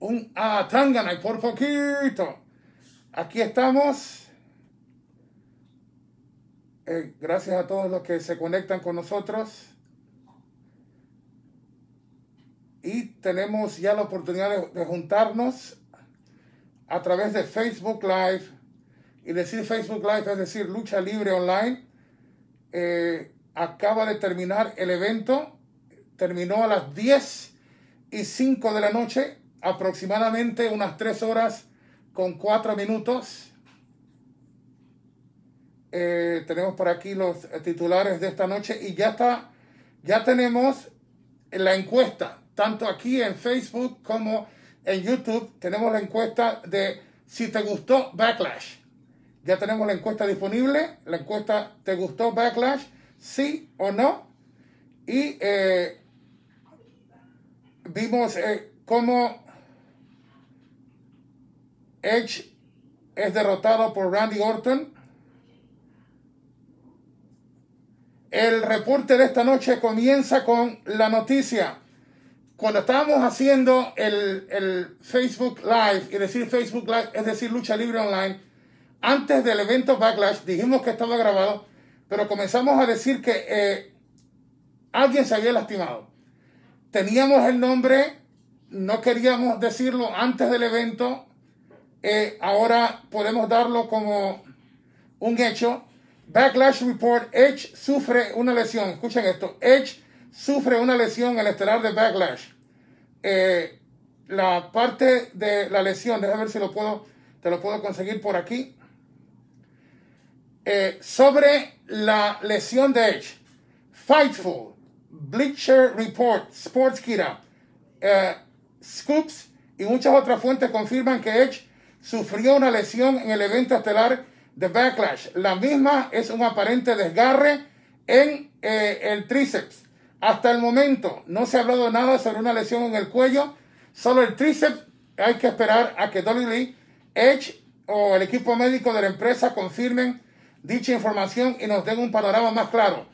un ah, Tangana y por poquito. Aquí estamos. Eh, gracias a todos los que se conectan con nosotros. Y tenemos ya la oportunidad de, juntarnos a través de Facebook Live. Y decir Facebook Live es decir Lucha Libre Online. Eh, acaba de terminar el evento. Terminó a las 10 y 5 de la noche, aproximadamente unas 3 horas con 4 minutos. Eh, tenemos por aquí los titulares de esta noche y ya está, ya tenemos la encuesta, tanto aquí en Facebook como en YouTube, tenemos la encuesta de si te gustó Backlash. Ya tenemos la encuesta disponible, la encuesta ¿te gustó Backlash? Sí o no. Y eh, vimos eh, cómo Edge es derrotado por Randy Orton. El reporte de esta noche comienza con la noticia. Cuando estábamos haciendo el, el, Facebook Live, y decir Facebook Live es decir Lucha Libre Online, antes del evento Backlash dijimos que estaba grabado, pero comenzamos a decir que eh, alguien se había lastimado teníamos el nombre, no queríamos decirlo antes del evento, eh, ahora podemos darlo como un hecho. Backlash Report, Edge sufre una lesión. Escuchen esto, Edge sufre una lesión el estelar de Backlash. Eh, la parte de la lesión, déjame ver si lo puedo, te lo puedo conseguir por aquí. Eh, sobre la lesión de Edge, Fightful Bleacher Report, Sportskeeda, eh, Scoops y muchas otras fuentes confirman que Edge sufrió una lesión en el evento estelar de Backlash. La misma es un aparente desgarre en eh, el tríceps. Hasta el momento no se ha hablado nada sobre una lesión en el cuello, solo el tríceps. Hay que esperar a que Dolly Lee, Edge o el equipo médico de la empresa confirmen dicha información y nos den un panorama más claro.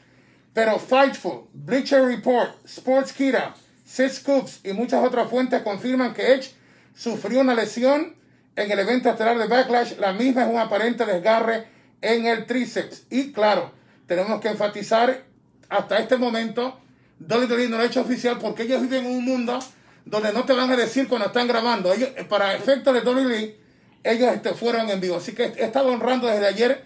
Pero Fightful, Bleacher Report, Sportskeeda, Six Scoops y muchas otras fuentes confirman que Edge sufrió una lesión en el evento estelar de Backlash. La misma es un aparente desgarre en el tríceps. Y claro, tenemos que enfatizar hasta este momento, WWE no lo ha hecho oficial porque ellos viven en un mundo donde no te van a decir cuando están grabando. Ellos, para efectos de WWE, ellos este, fueron en vivo. Así que he estado honrando desde ayer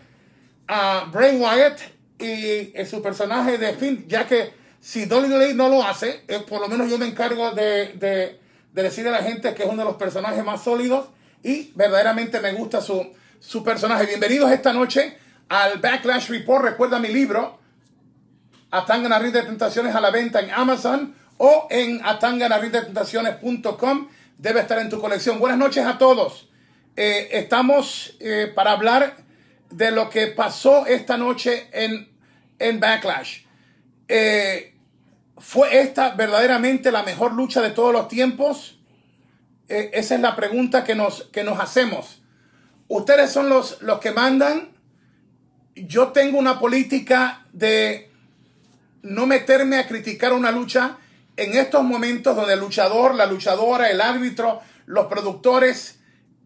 a Bray Wyatt y su personaje de Finn, ya que si Dolly Lee no lo hace, eh, por lo menos yo me encargo de, de, decirle a la gente que es uno de los personajes más sólidos y verdaderamente me gusta su, su personaje. Bienvenidos esta noche al Backlash Report. Recuerda mi libro, Atanganarri de Tentaciones a la venta en Amazon o en atanganarritentaciones.com. Debe estar en tu colección. Buenas noches a todos. Eh, estamos eh, para hablar de lo que pasó esta noche en en Backlash. Eh, ¿Fue esta verdaderamente la mejor lucha de todos los tiempos? Eh, esa es la pregunta que nos, que nos hacemos. Ustedes son los, los que mandan. Yo tengo una política de no meterme a criticar una lucha en estos momentos donde el luchador, la luchadora, el árbitro, los productores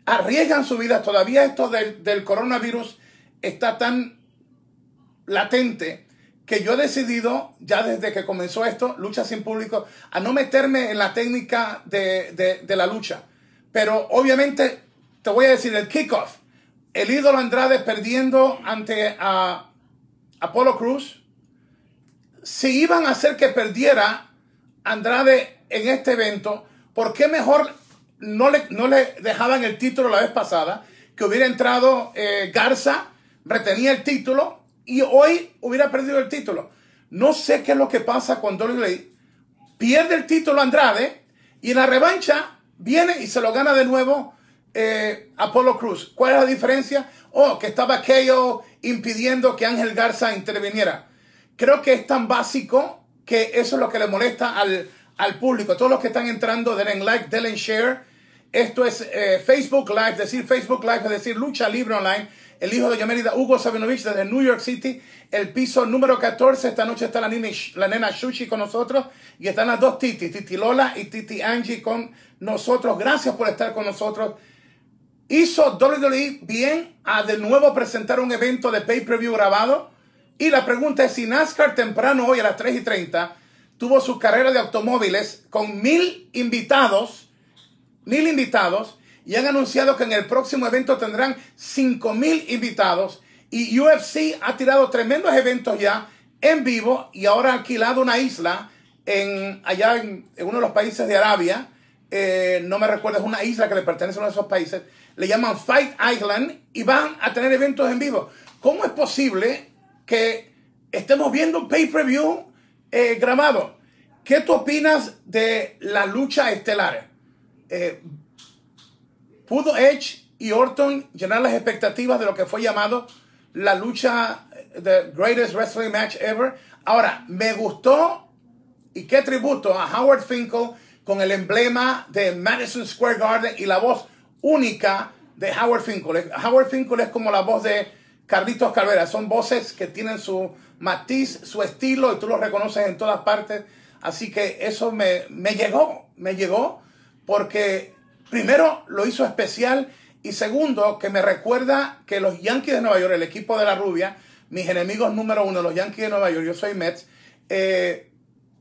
arriesgan su vida. Todavía esto del, del coronavirus está tan latente que yo he decidido, ya desde que comenzó esto, Lucha sin Público, a no meterme en la técnica de, la lucha. Pero obviamente, te voy a decir, el kickoff, el ídolo Andrade perdiendo ante a Apolo Cruz, si iban a hacer que perdiera Andrade en este evento, ¿por qué mejor no le, no le dejaban el título la vez pasada? Que hubiera entrado eh, Garza, retenía el título y hoy hubiera perdido el título. No sé qué es lo que pasa con Dolly Pierde el título Andrade y en la revancha viene y se lo gana de nuevo eh, Apolo Cruz. ¿Cuál es la diferencia? Oh, que estaba KO impidiendo que Ángel Garza interviniera. Creo que es tan básico que eso es lo que le molesta al, al público. Todos los que están entrando, denle like, denle share. Esto es eh, Facebook Live, decir Facebook Live, es decir, Lucha Libre Online el hijo de Yamerida, Hugo Sabinovich, desde New York City, el piso número 14. Esta noche está la nena, la nena Shushi con nosotros y están las dos Titi, Titi Lola y Titi Angie con nosotros. Gracias por estar con nosotros. Hizo WWE bien a de nuevo presentar un evento de pay-per-view grabado. Y la pregunta es si NASCAR temprano hoy a las 3 y 30 tuvo su carrera de automóviles con mil invitados, mil invitados, y han anunciado que en el próximo evento tendrán cinco mil invitados. Y UFC ha tirado tremendos eventos ya en vivo y ahora ha alquilado una isla en, allá en, uno de los países de Arabia. Eh, no me recuerdo, es una isla que le pertenece a uno de esos países. Le llaman Fight Island y van a tener eventos en vivo. ¿Cómo es posible que estemos viendo un pay-per-view eh, grabado? ¿Qué tú opinas de la lucha estelar? Eh, ¿Pudo Edge y Orton llenar las expectativas de lo que fue llamado la lucha, the greatest wrestling match ever? Ahora, me gustó y qué tributo a Howard Finkel con el emblema de Madison Square Garden y la voz única de Howard Finkel. Howard Finkel es como la voz de Carlitos Calvera. Son voces que tienen su matiz, su estilo y tú lo reconoces en todas partes. Así que eso me, me llegó, me llegó porque primero lo hizo especial y segundo que me recuerda que los Yankees de Nueva York, el equipo de la rubia, mis enemigos número uno, los Yankees de Nueva York, yo soy Mets, eh,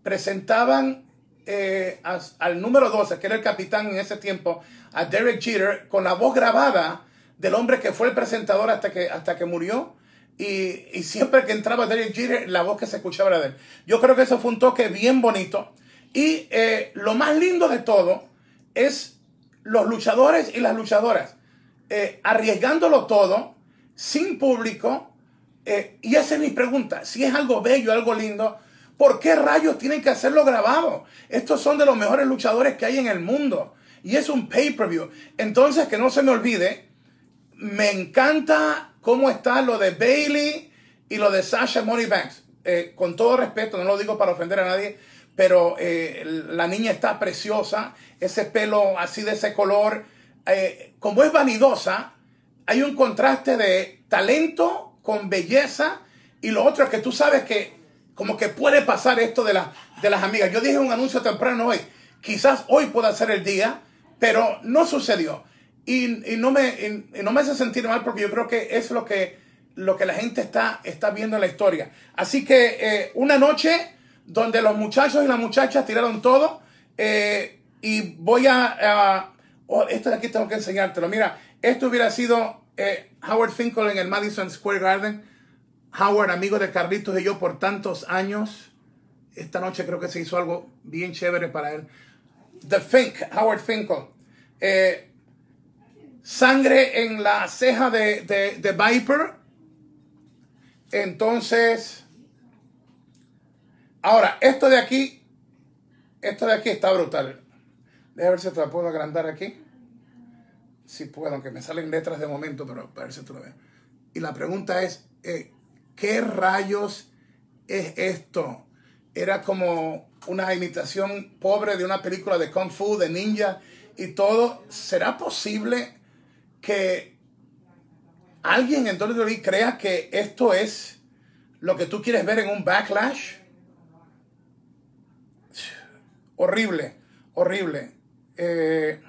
presentaban eh, al número 12, que era el capitán en ese tiempo, a Derek Jeter, con la voz grabada del hombre que fue el presentador hasta que, hasta que murió. Y, siempre que entraba Derek Jeter, la voz que se escuchaba era de él. Yo creo que eso fue un toque bien bonito. Y eh, lo más lindo de todo es los luchadores y las luchadoras eh, arriesgándolo todo, sin público. Eh, y esa es mi pregunta. Si es algo bello, algo lindo, ¿por qué rayos tienen que hacerlo grabado? Estos son de los mejores luchadores que hay en el mundo. Y es un pay-per-view. Entonces, que no se me olvide, me encanta cómo está lo de Bailey y lo de Sasha Money Banks. Eh, con todo respeto, no lo digo para ofender a nadie, pero eh, la niña está preciosa, ese pelo así de ese color, eh, como es vanidosa, hay un contraste de talento con belleza y lo otro es que tú sabes que como que puede pasar esto de, de las amigas. Yo dije un anuncio temprano hoy, quizás hoy pueda ser el día, pero no sucedió. Y, no, me, no me hace sentir mal porque yo creo que es lo que, lo que la gente está, está viendo en la historia. Así que eh, una noche donde los muchachos y las muchachas tiraron todo eh, y voy a... Oh, esto de aquí tengo que enseñártelo. Mira, esto hubiera sido eh, Howard Finkel en el Madison Square Garden. Howard, amigo de Carlitos y yo por tantos años. Esta noche creo que se hizo algo bien chévere para él. The Fink, Howard Finkel sangre en la ceja de, de, Viper. Entonces, ahora, esto de aquí, esto de aquí está brutal. Déjame ver si te la puedo agrandar aquí. Si puedo, aunque me salen letras de momento, pero a ver si tú lo ves. Y la pregunta es, eh, ¿qué rayos es esto? Era como una imitación pobre de una película de Kung Fu, de ninja y todo. ¿Será posible que alguien en WWE crea que esto es lo que tú quieres ver en un backlash. Horrible, horrible. Eh,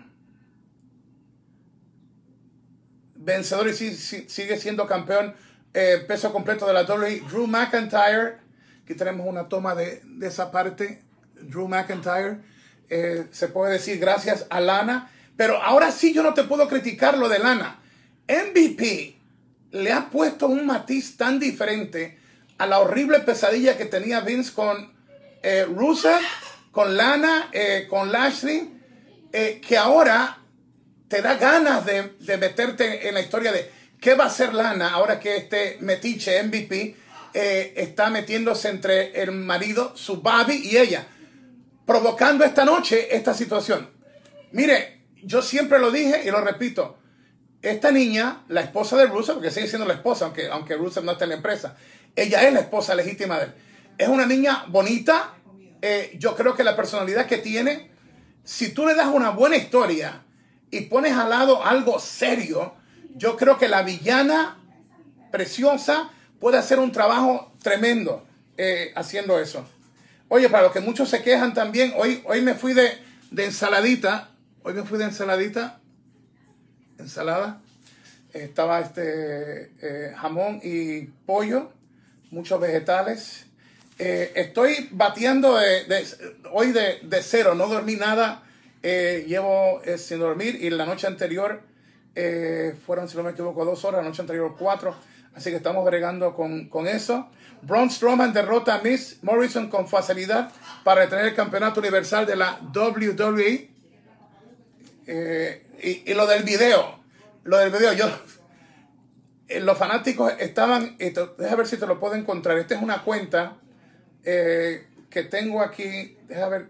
vencedor y sigue siendo campeón eh, peso completo de la WWE. Drew McIntyre, aquí tenemos una toma de, esa parte. Drew McIntyre, eh, se puede decir gracias a Lana pero ahora sí yo no te puedo criticar lo de Lana. MVP le ha puesto un matiz tan diferente a la horrible pesadilla que tenía Vince con eh, Rusev, con Lana, eh, con Lashley, eh, que ahora te da ganas de, de, meterte en la historia de qué va a hacer Lana ahora que este metiche MVP eh, está metiéndose entre el marido, su baby y ella, provocando esta noche esta situación. Mire, yo siempre lo dije y lo repito. Esta niña, la esposa de Rusev, porque sigue siendo la esposa, aunque, aunque Rusev no está en la empresa, ella es la esposa legítima de él. Es una niña bonita. Eh, yo creo que la personalidad que tiene, si tú le das una buena historia y pones al lado algo serio, yo creo que la villana preciosa, puede hacer un trabajo tremendo eh, haciendo eso. Oye, para los que muchos se quejan también, hoy, hoy me fui de, de ensaladita, hoy me fui de ensaladita, ensalada, estaba este eh, jamón y pollo, muchos vegetales. Eh, estoy bateando de, hoy de, cero, no dormí nada, eh, llevo sin dormir y la noche anterior fueron, si no me equivoco, dos horas, la noche anterior cuatro, así que estamos bregando con, con eso. Braun Strowman derrota a Miss Morrison con facilidad para retener el campeonato universal de la WWE. y, lo del video, lo del video, yo eh, los fanáticos estaban, déjame ver si te lo puedo encontrar. Esta es una cuenta eh, que tengo aquí, déjame ver,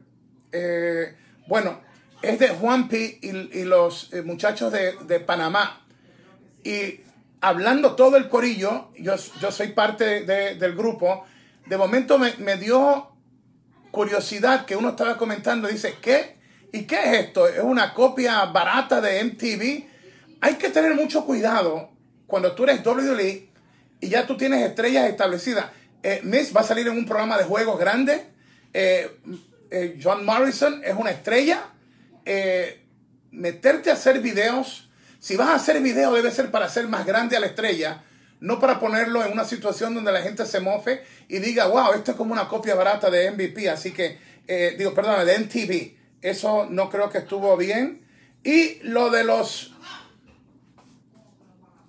eh, bueno, es de Juanpi y, y los muchachos de, Panamá. Y hablando todo el corillo, yo, yo soy parte del grupo, de momento me, me, dio curiosidad que uno estaba comentando, dice, ¿qué? ¿Y qué es esto? ¿Es una copia barata de MTV? Hay que tener mucho cuidado cuando tú eres WWE y ya tú tienes estrellas establecidas, eh, Miss va a salir en un programa de juegos grande. Eh, eh, John Morrison es una estrella. meterte a hacer videos, si vas a hacer video debe ser para hacer más grande a la estrella, no para ponerlo en una situación donde la gente se mofe y diga, wow, esto es como una copia barata de MVP, así que, digo, perdón, de MTV. Eso no creo que estuvo bien. Y lo de los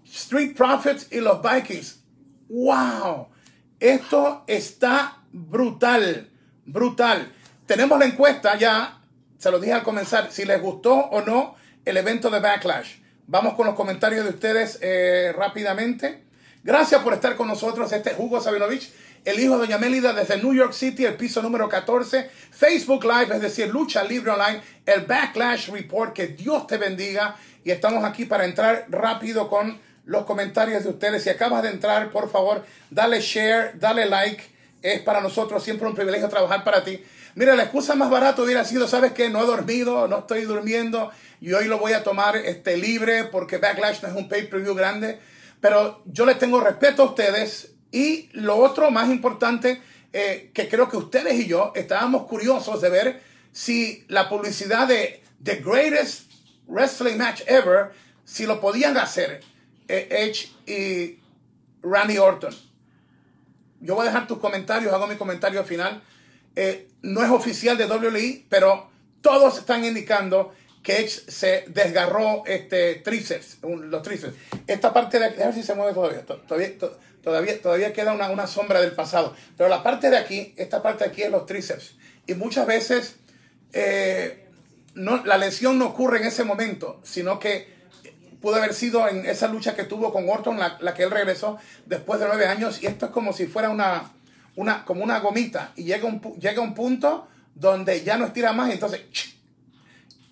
Street Profits y los Vikings. ¡Wow! Esto está brutal, brutal. Tenemos la encuesta ya, se lo dije al comenzar, si les gustó o no el evento de Backlash. Vamos con los comentarios de ustedes eh, rápidamente. Gracias por estar con nosotros. Este es Hugo Sabinovich, el hijo de Doña Mélida desde New York City, el piso número 14. Facebook Live, es decir, Lucha Libre Online, el Backlash Report. Que Dios te bendiga. Y estamos aquí para entrar rápido con los comentarios de ustedes. Si acabas de entrar, por favor, dale share, dale like. Es para nosotros siempre un privilegio trabajar para ti. Mira, la excusa más barata hubiera sido, ¿sabes qué? No he dormido, no estoy durmiendo y hoy lo voy a tomar este, libre porque Backlash no es un pay-per-view grande. Pero yo les tengo respeto a ustedes y lo otro más importante, eh, que creo que ustedes y yo estábamos curiosos de ver si la publicidad de The Greatest Wrestling Match Ever, si lo podían hacer. Edge y Randy Orton. Yo voy a dejar tus comentarios, hago mi comentario final. Eh, no es oficial de WWE, pero todos están indicando que Edge se desgarró este tríceps, los tríceps. Esta parte de aquí, a ver si se mueve todavía. Todavía, todavía, todavía queda una, una, sombra del pasado. Pero la parte de aquí, esta parte de aquí es los tríceps. Y muchas veces eh, no, la lesión no ocurre en ese momento, sino que pudo haber sido en esa lucha que tuvo con Orton, la, que él regresó después de nueve años, y esto es como si fuera una, una, como una gomita, y llega un, llega un punto donde ya no estira más, entonces,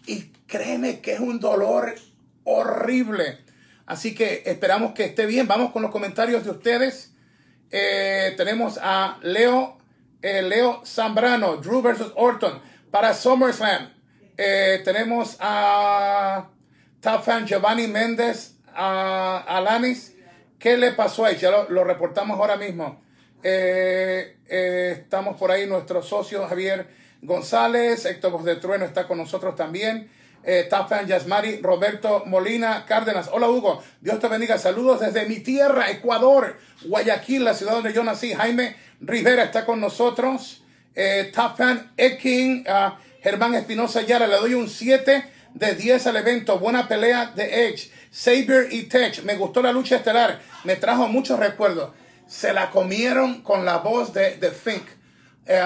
y créeme que es un dolor horrible. Así que esperamos que esté bien. Vamos con los comentarios de ustedes. Eh, tenemos a Leo, eh, Leo Zambrano, Drew versus Orton para SummerSlam. Eh, tenemos a Top fan Giovanni Méndez a Alanis. ¿Qué le pasó ahí? Ya lo, reportamos ahora mismo. Eh, eh, estamos por ahí, nuestro socio Javier González, Héctor de Trueno está con nosotros también. Eh, Top Yasmari, Roberto Molina Cárdenas. Hola Hugo, Dios te bendiga. Saludos desde mi tierra, Ecuador, Guayaquil, la ciudad donde yo nací. Jaime Rivera está con nosotros. Top fan Ekin, uh, Germán Espinosa Yara, le doy un 7 de 10 al evento. Buena pelea de Edge. Saber y Tech. Me gustó la lucha estelar. Me trajo muchos recuerdos. Se la comieron con la voz de, de Fink. Eh,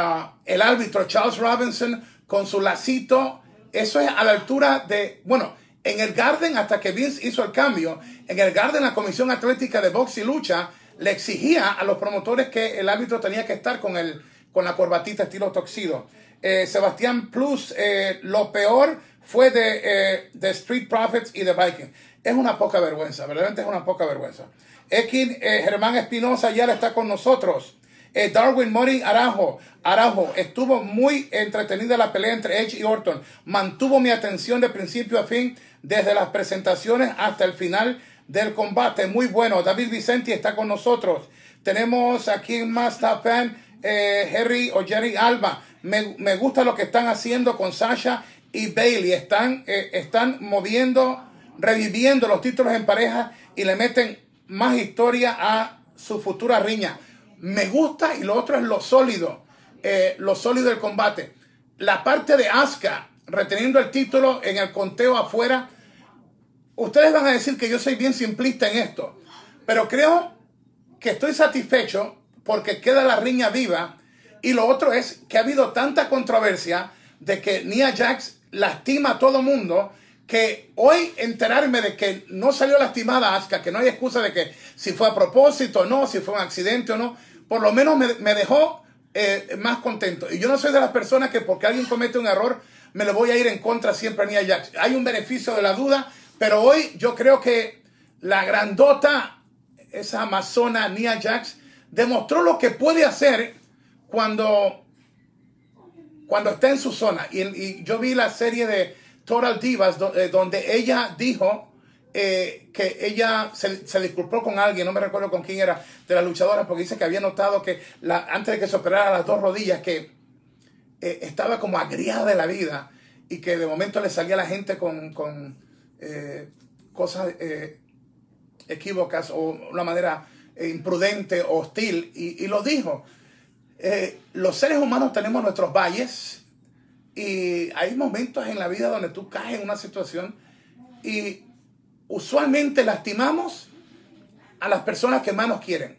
el árbitro Charles Robinson con su lacito. Eso es a la altura de. Bueno, en el Garden, hasta que Vince hizo el cambio, en el Garden, la Comisión Atlética de Box y Lucha le exigía a los promotores que el árbitro tenía que estar con, el, con la corbatita estilo toxido. Eh, Sebastián Plus, eh, lo peor fue de, eh, de, Street Profits y de Viking. Es una poca vergüenza, verdaderamente es una poca vergüenza. Ekin eh, Germán Espinosa ya está con nosotros. Eh, Darwin Mori Arajo, Arajo, estuvo muy entretenida la pelea entre Edge y Orton. Mantuvo mi atención de principio a fin, desde las presentaciones hasta el final. del combate. Muy bueno. David Vicente está con nosotros. Tenemos aquí más top fan, eh, Harry o Jerry Alba. Me, me, gusta lo que están haciendo con Sasha y Bailey. Están, eh, están moviendo, reviviendo los títulos en pareja y le meten más historia a su futura riña. Me gusta y lo otro es lo sólido, eh, lo sólido del combate. La parte de Asuka reteniendo el título en el conteo afuera. Ustedes van a decir que yo soy bien simplista en esto, pero creo que estoy satisfecho porque queda la riña viva. Y lo otro es que ha habido tanta controversia de que Nia Jax lastima a todo mundo que hoy enterarme de que no salió lastimada Asuka, que no hay excusa de que si fue a propósito o no, si fue un accidente o no, por lo menos me, dejó eh, más contento. Y yo no soy de las personas que porque alguien comete un error me lo voy a ir en contra siempre a Nia Jax. Hay un beneficio de la duda, pero hoy yo creo que la grandota, esa amazona Nia Jax, demostró lo que puede hacer cuando, cuando está en su zona. Y, yo vi la serie de Total Divas eh, donde ella dijo eh, que ella se, disculpó con alguien, no me recuerdo con quién era, de las luchadoras, porque dice que había notado que antes de que se operara las dos rodillas, que eh, estaba como agriada de la vida y que de momento le salía la gente con, con eh, cosas equívocas o una manera imprudente, hostil, y lo dijo. Los seres humanos tenemos nuestros valles y hay momentos en la vida donde tú caes en una situación y usualmente lastimamos a las personas que más nos quieren.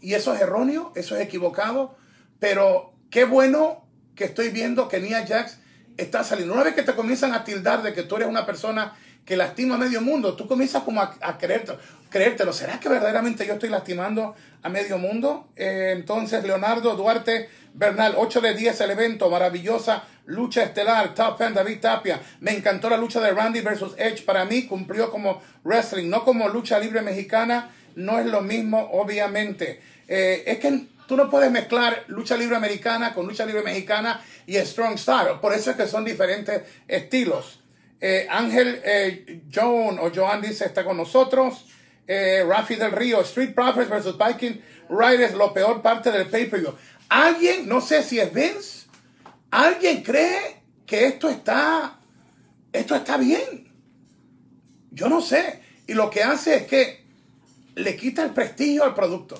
y eso es erróneo, eso es equivocado, pero Qué bueno que estoy viendo que Nia Jax está saliendo. Una vez que te comienzan a tildar de que tú eres una persona que lastima a medio mundo, tú comienzas como a, creértelo. ¿Será que verdaderamente yo estoy lastimando a medio mundo? Eh, entonces, Leonardo Duarte Bernal, 8 de 10 el evento, maravillosa lucha estelar, top fan David Tapia. Me encantó la lucha de Randy versus Edge. Para mí cumplió como wrestling, no como lucha libre mexicana. No es lo mismo, obviamente. Eh, es que Tú no puedes mezclar lucha libre americana con lucha libre mexicana y strong style. Por eso es que son diferentes estilos. Eh, Ángel eh, Joan o Joan dice está con nosotros. Eh, Rafi del Río, Street Profits versus Viking Riders, lo peor parte del pay-per-view. Alguien, no sé si es Vince, alguien cree que esto está, esto está bien. Yo no sé. Y lo que hace es que le quita el prestigio al producto.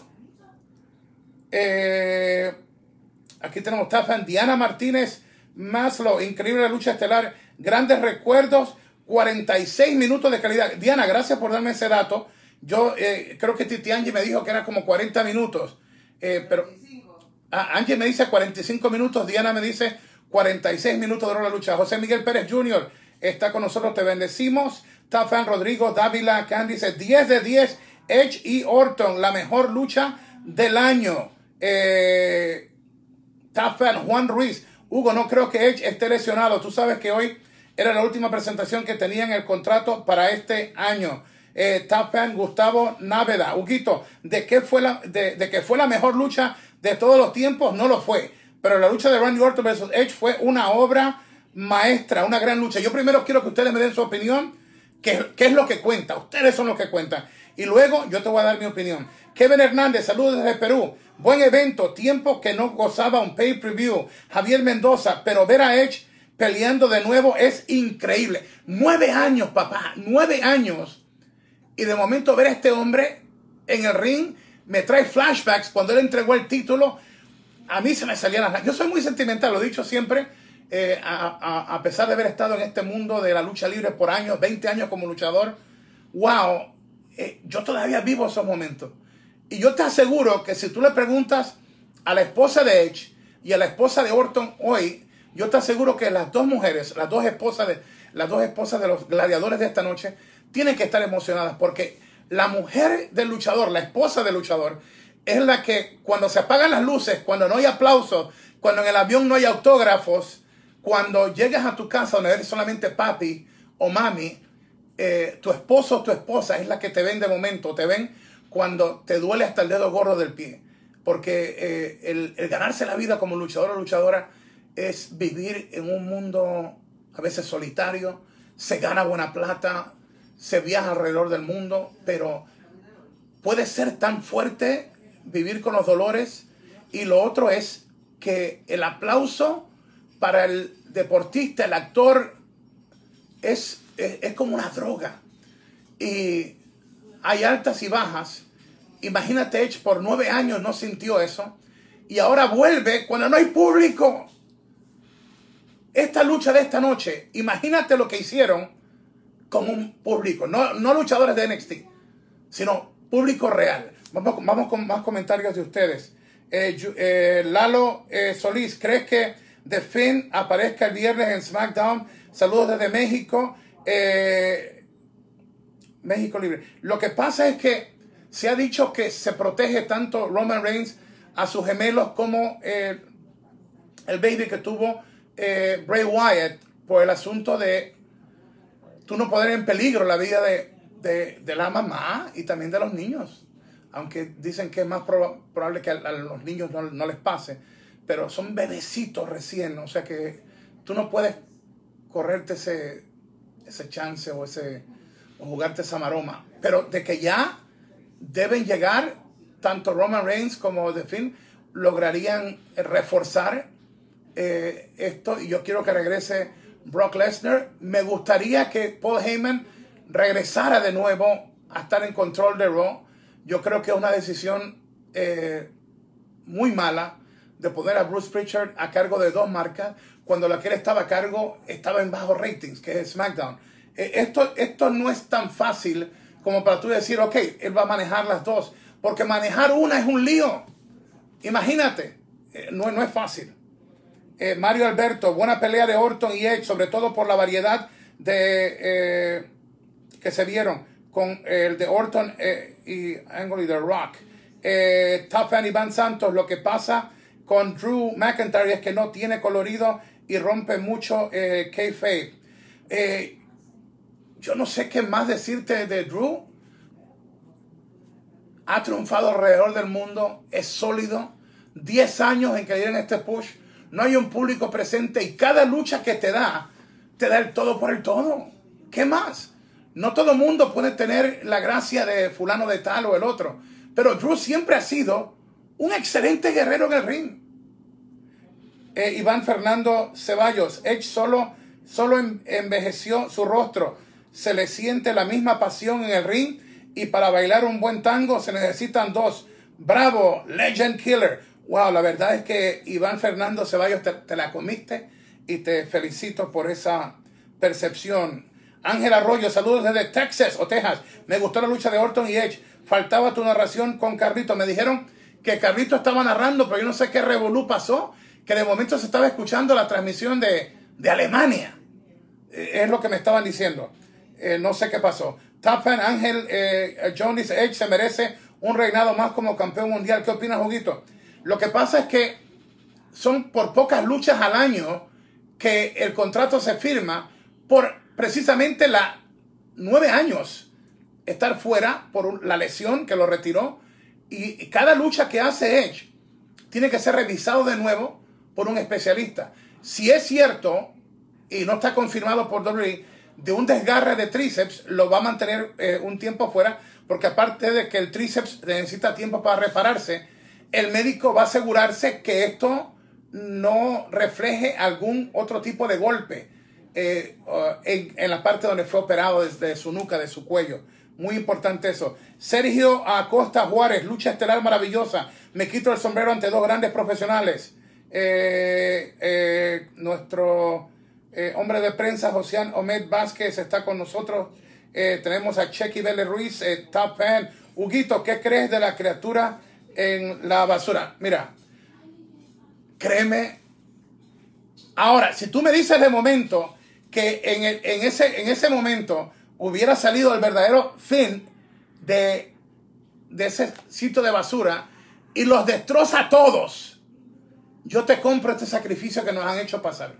Aquí tenemos Tafan, Diana Martínez Maslow, increíble lucha estelar, grandes recuerdos, 46 minutos de calidad. Diana, gracias por darme ese dato. Yo eh, creo que Titi Angie me dijo que era como 40 minutos, eh, pero ah, Angie me dice 45 minutos, Diana me dice 46 minutos de la lucha. José Miguel Pérez Jr. está con nosotros, te bendecimos. Tafan Rodrigo Dávila Candice, 10 de 10. Edge y Orton, la mejor lucha del año. Eh, Juan Ruiz. Hugo, no creo que Edge esté lesionado. Tú sabes que hoy era la última presentación que tenía en el contrato para este año. Eh, Gustavo Náveda. Huguito, ¿de qué fue la, de, de que fue la mejor lucha de todos los tiempos? No lo fue. Pero la lucha de Randy Orton versus Edge fue una obra maestra, una gran lucha. Yo primero quiero que ustedes me den su opinión, qué, qué es lo que cuenta. Ustedes son los que cuentan. Y luego yo te voy a dar mi opinión. Kevin Hernández, saludos desde Perú. Buen evento, tiempo que no gozaba un pay-per-view. Javier Mendoza, pero ver a Edge peleando de nuevo es increíble. Nueve años, papá, nueve años. Y de momento ver a este hombre en el ring me trae flashbacks cuando él entregó el título. A mí se me salían las... Yo soy muy sentimental, lo he dicho siempre. Eh, a, pesar de haber estado en este mundo de la lucha libre por años, 20 años como luchador, wow, eh, yo todavía vivo esos momentos. Y yo te aseguro que si tú le preguntas a la esposa de Edge y a la esposa de Orton hoy, yo te aseguro que las dos mujeres, las dos esposas de, las dos esposas de los gladiadores de esta noche, tienen que estar emocionadas porque la mujer del luchador, la esposa del luchador, es la que cuando se apagan las luces, cuando no hay aplausos, cuando en el avión no hay autógrafos, cuando llegas a tu casa donde eres solamente papi o mami, eh, tu esposo o tu esposa es la que te ven de momento, te ven cuando te duele hasta el dedo gordo del pie. Porque eh, el, ganarse la vida como luchador o luchadora es vivir en un mundo a veces solitario, se gana buena plata, se viaja alrededor del mundo, pero puede ser tan fuerte vivir con los dolores. Y lo otro es que el aplauso para el deportista, el actor, es, es, como una droga. Y hay altas y bajas. Imagínate, Edge por nueve años no sintió eso. Y ahora vuelve cuando no hay público. Esta lucha de esta noche, imagínate lo que hicieron con un público, no, no luchadores de NXT, sino público real. Vamos, vamos con más comentarios de ustedes. Eh, eh, Lalo eh, Solís, ¿crees que The Finn aparezca el viernes en SmackDown? Saludos desde México. México Libre. Lo que pasa es que se ha dicho que se protege tanto Roman Reigns a sus gemelos como el baby que tuvo Bray Wyatt por el asunto de tú no poner en peligro la vida de, la mamá y también de los niños. Aunque dicen que es más probable que a, los niños no, les pase. Pero son bebecitos recién, o sea que tú no puedes correrte ese, ese chance o, ese, jugarte esa maroma. Pero de que ya deben llegar, tanto Roman Reigns como The Finn lograrían reforzar eh, esto. Y yo quiero que regrese Brock Lesnar. Me gustaría que Paul Heyman regresara de nuevo a estar en control de Raw. Yo creo que es una decisión eh, muy mala de poner a Bruce Pritchard a cargo de dos marcas cuando la que él estaba a cargo estaba en bajos ratings, que es SmackDown. Eh, esto, esto no es tan fácil como para tú decir, ok, él va a manejar las dos, porque manejar una es un lío. Imagínate, eh, no, no es fácil. Eh, Mario Alberto, buena pelea de Orton y Edge, sobre todo por la variedad de eh, que se vieron con el de Orton eh, y Angle y The Rock. Top Fan Iván Santos, lo que pasa con Drew McIntyre es que no tiene colorido y rompe mucho eh, kayfabe. Yo no sé qué más decirte de Drew. Ha triunfado alrededor del mundo, es sólido. 10 años en que dieron este push no hay un público presente y cada lucha que te da, te da el todo por el todo. ¿Qué más? No todo mundo puede tener la gracia de fulano de tal o el otro, pero Drew siempre ha sido un excelente guerrero en el ring. Eh, Iván Fernando Ceballos, Edge solo, solo envejeció su rostro, se le siente la misma pasión en el ring y para bailar un buen tango se necesitan dos. Bravo, Legend Killer. Wow, la verdad es que Iván Fernando Ceballos te, la comiste y te felicito por esa percepción. Ángel Arroyo, saludos desde Texas o Texas. Me gustó la lucha de Orton y Edge. Faltaba tu narración con Carlito. Me dijeron que Carlito estaba narrando, pero yo no sé qué revolú pasó, que de momento se estaba escuchando la transmisión de, Alemania. Eh, es lo que me estaban diciendo. Eh, no sé qué pasó. Top Ángel eh, Jones Edge se merece un reinado más como campeón mundial. ¿Qué opinas, Juguito? Lo que pasa es que son por pocas luchas al año que el contrato se firma por precisamente la nueve años estar fuera por la lesión que lo retiró y cada lucha que hace Edge tiene que ser revisado de nuevo por un especialista. Si es cierto y no está confirmado por WWE de un desgarre de tríceps, lo va a mantener eh, un tiempo fuera porque aparte de que el tríceps necesita tiempo para repararse, el médico va a asegurarse que esto no refleje algún otro tipo de golpe eh, en, la parte donde fue operado desde su nuca, de su cuello. Muy importante eso. Sergio Acosta Juárez, lucha estelar maravillosa. Me quito el sombrero ante dos grandes profesionales. Eh, nuestro hombre de prensa, Josian Omed Vázquez, está con nosotros. tenemos a Chequi Vélez Ruiz, Top Fan. Huguito, ¿qué crees de la criatura? en la basura. Mira, créeme. Ahora, si tú me dices de momento que en, en, ese, en ese momento hubiera salido el verdadero fin de, de ese sitio de basura y los destroza a todos, yo te compro este sacrificio que nos han hecho pasar.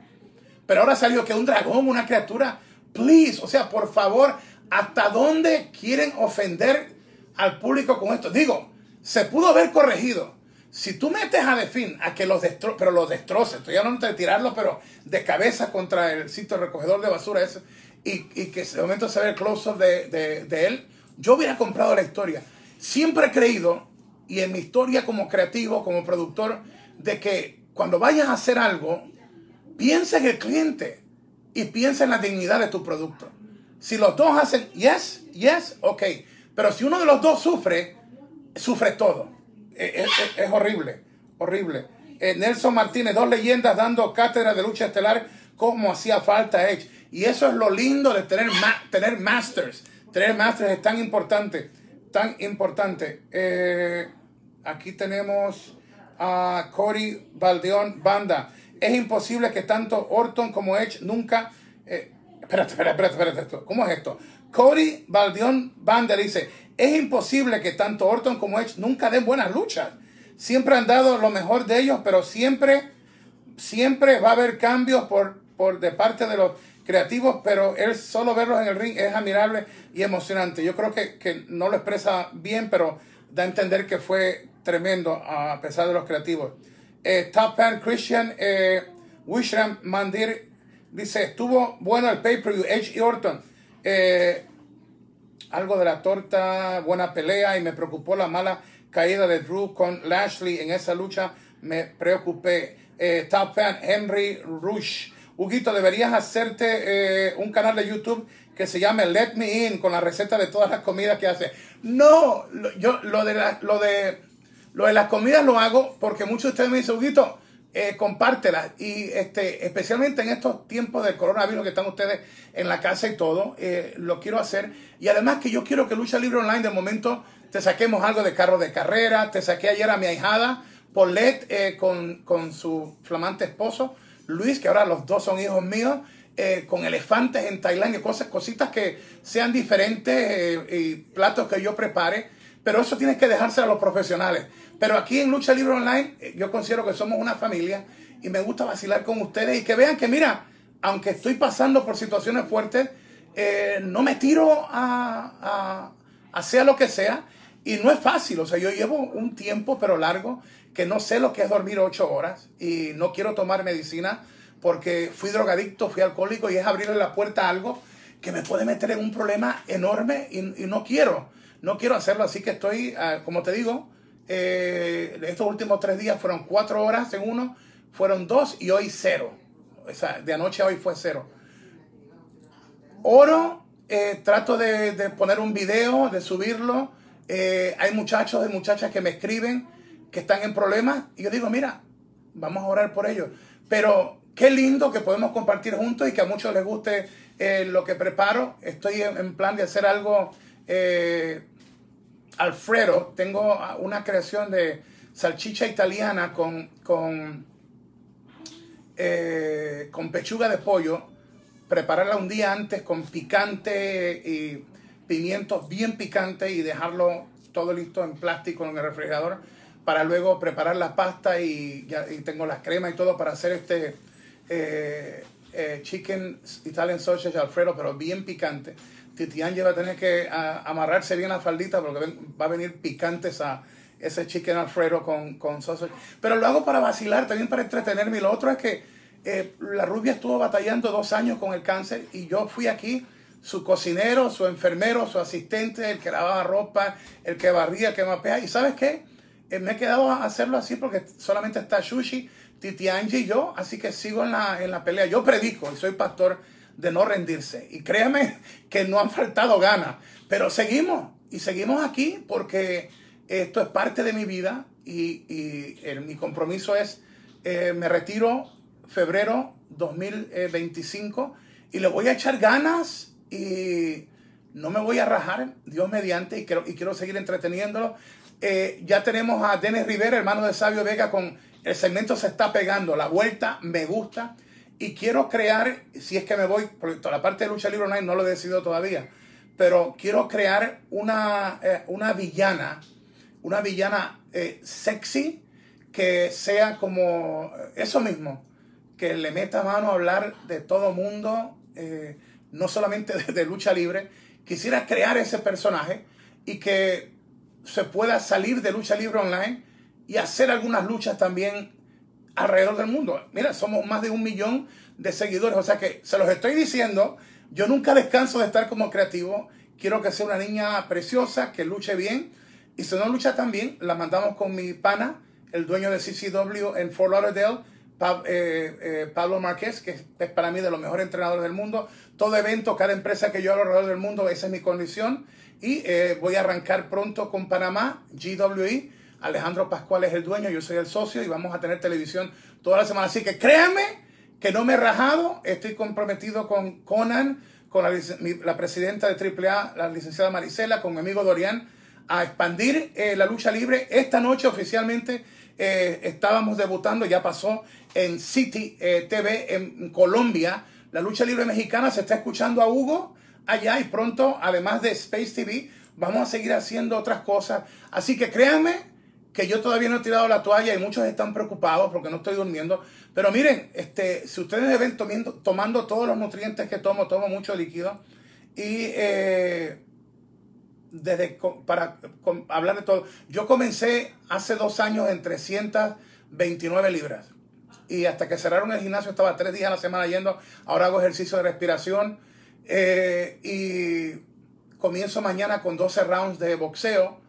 Pero ahora salió que un dragón, una criatura, please, o sea, por favor, ¿hasta dónde quieren ofender al público con esto? Digo, se pudo haber corregido, Si tú metes a Defin a que los destroce, pero los destroce, estoy hablando de tirarlo, pero de cabeza contra el sitio recogedor de basura ese, y, y que de momento se ve el close-up de, de, de él, yo hubiera comprado la historia. Siempre he creído, y en mi historia como creativo, como productor, de que cuando vayas a hacer algo, piensa en el cliente y piensa en la dignidad de tu producto. Si los dos hacen yes, yes, ok. Pero si uno de los dos sufre, sufre todo. Es, horrible, horrible. Eh, Nelson Martínez, dos leyendas dando cátedra de lucha estelar, como hacía falta Edge. Y eso es lo lindo de tener, tener masters. Tener masters es tan importante, tan importante. Eh, aquí tenemos a Cory Baldeón Banda. Es imposible que tanto Orton como Edge nunca... Eh, espérate, espérate, espérate, espérate, ¿cómo es esto? Cody Baldeón Banda dice, es imposible que tanto Orton como Edge nunca den buenas luchas. Siempre han dado lo mejor de ellos, pero siempre, siempre va a haber cambios por, por de parte de los creativos, pero él solo verlos en el ring es admirable y emocionante. Yo creo que, que no lo expresa bien, pero da a entender que fue tremendo a pesar de los creativos. Eh, Top Fan Christian eh, Wishram Mandir dice, estuvo bueno el pay-per-view, Edge y Orton. Eh, algo de la torta, buena pelea y me preocupó la mala caída de Drew con Lashley en esa lucha. Me preocupé. Eh, top fan Henry Rush. Huguito, deberías hacerte eh, un canal de YouTube que se llame Let Me In con la receta de todas las comidas que hace. No, yo lo de, lo de lo de las comidas lo hago porque muchos de ustedes me dicen, Huguito, eh, compártela. Y este, especialmente en estos tiempos del coronavirus que están ustedes en la casa y todo, eh, lo quiero hacer. Y además que yo quiero que Lucha Libre Online de momento te saquemos algo de carro de carrera. Te saqué ayer a mi ahijada, Paulette, eh, con, con su flamante esposo, Luis, que ahora los dos son hijos míos. Eh, con elefantes en Tailandia, cosas, cositas que sean diferentes y platos que yo prepare, pero eso tienes que dejarse a los profesionales. Pero aquí en Lucha Libre Online eh, yo considero que somos una familia y me gusta vacilar con ustedes y que vean que, mira, aunque estoy pasando por situaciones fuertes, eh, no me tiro a, hacer lo que sea y no es fácil. O sea, yo llevo un tiempo, pero largo, que no sé lo que es dormir ocho horas y no quiero tomar medicina porque fui drogadicto, fui alcohólico y es abrirle la puerta a algo que me puede meter en un problema enorme y, no quiero, no quiero hacerlo. Así que estoy, ah, como te digo, eh, estos últimos tres días fueron cuatro horas en uno, fueron dos y hoy cero. O sea, de anoche a hoy fue cero. Oro, eh, trato de, poner un video, de subirlo. Eh, hay muchachos y muchachas que me escriben que están en problemas y yo digo, mira, vamos a orar por ellos. Pero qué lindo que podemos compartir juntos y que a muchos les guste lo que preparo. Estoy en, plan de hacer algo Alfredo, tengo una creación de salchicha italiana con, con, eh, con pechuga de pollo, prepararla un día antes con picante y pimientos bien picantes y dejarlo todo listo en plástico en el refrigerador para luego preparar la pasta y, tengo las cremas y todo para hacer este eh, eh, chicken Italian sausage Alfredo, pero bien picante. Titi va a tener que amarrarse bien la faldita porque va a venir picante esa, ese chicken alfredo con, con sausage. Pero lo hago para vacilar, también para entretenerme. Lo otro es que eh, la rubia estuvo batallando dos años con el cáncer y yo fui aquí su cocinero, su enfermero, su asistente, el que lavaba ropa, el que barría, el que mapea. ¿Y sabes qué? Eh, me he quedado a hacerlo así porque solamente está Sushi, Titi y yo, así que sigo en la, en la pelea. Yo predico y soy pastor de no rendirse. Y créame que no han faltado ganas, pero seguimos y seguimos aquí porque esto es parte de mi vida y, mi compromiso es, eh, me retiro febrero 2025 y le voy a echar ganas y no me voy a rajar, Dios mediante, y quiero, y quiero seguir entreteniéndolo. Eh, ya tenemos a Denis Rivera, hermano de Sabio Vega, con el segmento se está pegando, la vuelta me gusta. Y quiero crear, si es que me voy, la parte de lucha libre online no lo he decidido todavía, pero quiero crear una, eh, una villana, una villana eh, sexy que sea como eso mismo, que le meta mano a hablar de todo mundo, eh, no solamente de, lucha libre. Quisiera crear ese personaje y que se pueda salir de lucha libre online y hacer algunas luchas también alrededor del mundo. Mira, somos más de un millón de seguidores, o sea que se los estoy diciendo, yo nunca descanso de estar como creativo, quiero que sea una niña preciosa, que luche bien, y si no lucha tan bien, la mandamos con mi pana, el dueño de CCW en Fort Lauderdale, eh, eh, Pablo Márquez, que es para mí de los mejores entrenadores del mundo. Todo evento, cada empresa que yo hago alrededor del mundo, esa es mi condición. Y eh, voy a arrancar pronto con Panamá, GWE. Alejandro Pascual es el dueño, yo soy el socio y vamos a tener televisión toda la semana. Así que créanme que no me he rajado, estoy comprometido con Conan, con la, presidenta de AAA, la licenciada Marisela, con mi amigo Dorian, a expandir la lucha libre. Esta noche oficialmente estábamos debutando, ya pasó en City eh, TV en Colombia. La lucha libre mexicana se está escuchando a Hugo allá y pronto, además de Space TV, vamos a seguir haciendo otras cosas. Así que créanme que yo todavía no he tirado la toalla y muchos están preocupados porque no estoy durmiendo. Pero miren, este, si ustedes me ven tomando, tomando todos los nutrientes que tomo, tomo mucho líquido y eh, desde para hablar de todo, yo comencé hace dos años en 329 libras y hasta que cerraron el gimnasio estaba tres días a la semana yendo. Ahora hago ejercicio de respiración eh, y comienzo mañana con 12 rounds de boxeo.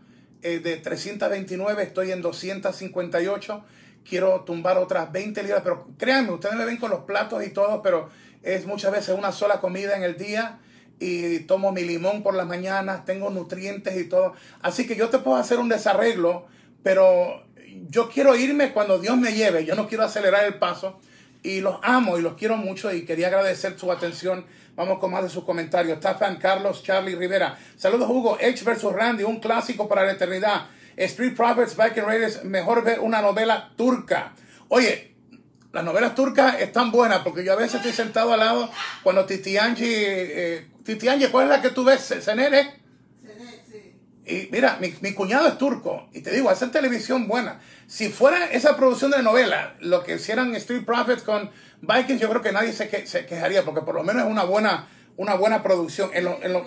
Eh, de 329 estoy en 258. Quiero tumbar otras 20 libras, pero créanme, ustedes me ven con los platos y todo, pero es muchas veces una sola comida en el día y tomo mi limón por las mañanas, tengo nutrientes y todo. Así que yo te puedo hacer un desarreglo, pero yo quiero irme cuando Dios me lleve, yo no quiero acelerar el paso y los amo y los quiero mucho y quería agradecer su atención. Vamos con más de sus comentarios. Tafan Carlos Charlie Rivera. Saludos Hugo. Edge versus Randy, un clásico para la eternidad. Street Profits, Viking Raiders, mejor ver una novela turca. Oye, las novelas turcas están buenas porque yo a veces estoy sentado al lado cuando Titi Angie, eh, Titi Angie, ¿cuál es la que tú ves? ¿Senere? Y mira, mi, cuñado es turco. Y te digo, hacer televisión buena. Si fuera esa producción de novela, lo que hicieran Street Profits con Vikings, yo creo que nadie se, se quejaría, porque por lo menos es una buena, una buena producción. En, en, los,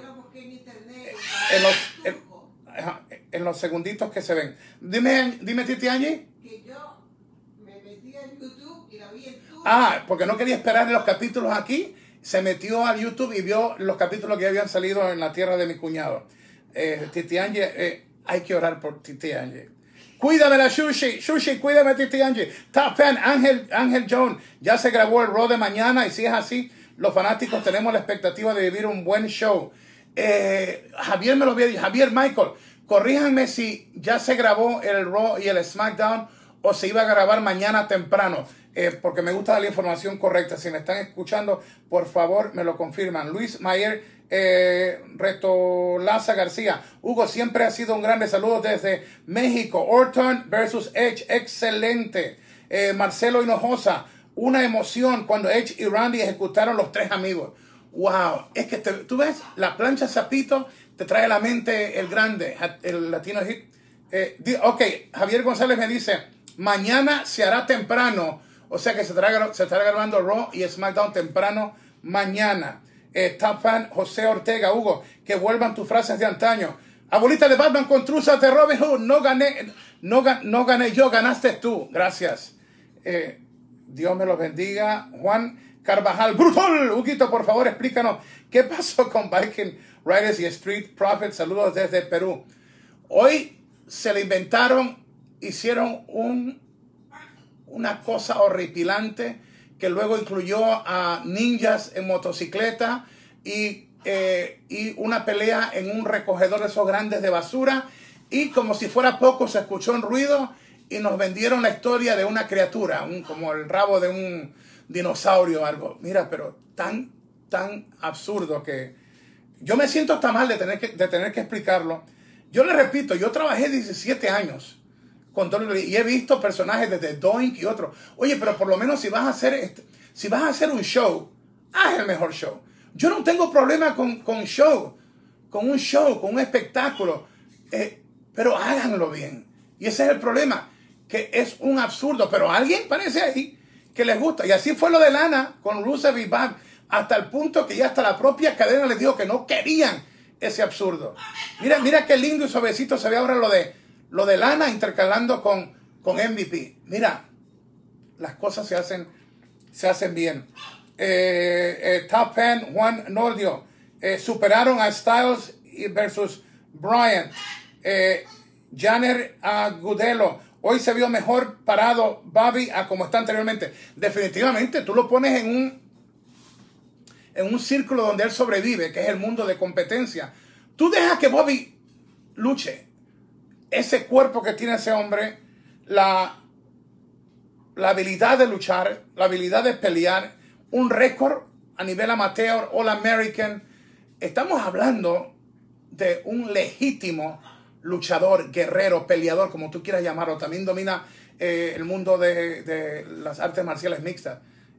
en los segunditos que se ven. Dime, dime Titi Angie. Que yo me metí en YouTube y la vi en YouTube. Ah, porque no quería esperar los capítulos aquí. Se metió a YouTube y vio los capítulos que habían salido en la tierra de mi cuñado eh, Titi Angie, eh, hay que orar por Titi Angie. Cuídame la Sushi, Sushi, cuídame Titi Angie. Top fan, Ángel, Ángel Jones, ya se grabó el Raw de mañana y si es así, los fanáticos tenemos la expectativa de vivir un buen show. Eh, Javier me lo había dicho, Javier Michael, corríjanme si ya se grabó el Raw y el SmackDown o se iba a grabar mañana temprano. Porque me gusta la información correcta. Si me están escuchando, por favor, me lo confirman. Luis Mayer eh, Reto Laza García. Hugo, siempre ha sido un grande saludo desde México. Orton versus Edge, excelente. Eh, Marcelo Hinojosa, una emoción cuando Edge y Randy ejecutaron los tres amigos. Wow, es que tú ves, la plancha Zapito te trae a la mente el grande, el latino hit. Eh, ok, Javier González me dice, mañana se hará temprano, o sea que se estará, se estará grabando Raw y SmackDown temprano mañana eh, top fan José Ortega, Hugo, que vuelvan tus frases de antaño. Abuelita de Batman con truzas de Robin Hood, no gané, no, no gané yo, ganaste tú. Gracias. Eh, Dios me los bendiga. Juan Carvajal, brutal. Huguito, por favor, explícanos qué pasó con Viking Riders y Street Profits. Saludos desde Perú. Hoy se le inventaron, hicieron un, una cosa horripilante que luego incluyó a ninjas en motocicleta y, eh, y una pelea en un recogedor de esos grandes de basura. Y como si fuera poco, se escuchó un ruido y nos vendieron la historia de una criatura, un, como el rabo de un dinosaurio o algo. Mira, pero tan, tan absurdo que yo me siento hasta mal de tener que, de tener que explicarlo. Yo le repito, yo trabajé 17 años y he visto personajes desde Doink y otros. Oye, pero por lo menos si vas a hacer, este, si vas a hacer un show, haz el mejor show. Yo no tengo problema con, con show, con un show, con un espectáculo, eh, pero háganlo bien. Y ese es el problema, que es un absurdo, pero alguien parece ahí que les gusta. Y así fue lo de Lana con Rusev y Bab, hasta el punto que ya hasta la propia cadena les dijo que no querían ese absurdo. Mira, mira qué lindo y suavecito se ve ahora lo de lo de Lana intercalando con, con MVP. Mira, las cosas se hacen, se hacen bien. Eh, eh, top 10, Juan Nordio. Eh, superaron a Styles versus Bryant. Janer Agudelo. Hoy se vio mejor parado Bobby a como está anteriormente. Definitivamente, tú lo pones en un, en un círculo donde él sobrevive, que es el mundo de competencia. Tú dejas que Bobby luche. Ese cuerpo que tiene ese hombre, la, la habilidad de luchar, la habilidad de pelear, un récord a nivel amateur, All American. Estamos hablando de un legítimo luchador, guerrero, peleador, como tú quieras llamarlo. También domina eh, el mundo de, las artes marciales mixtas.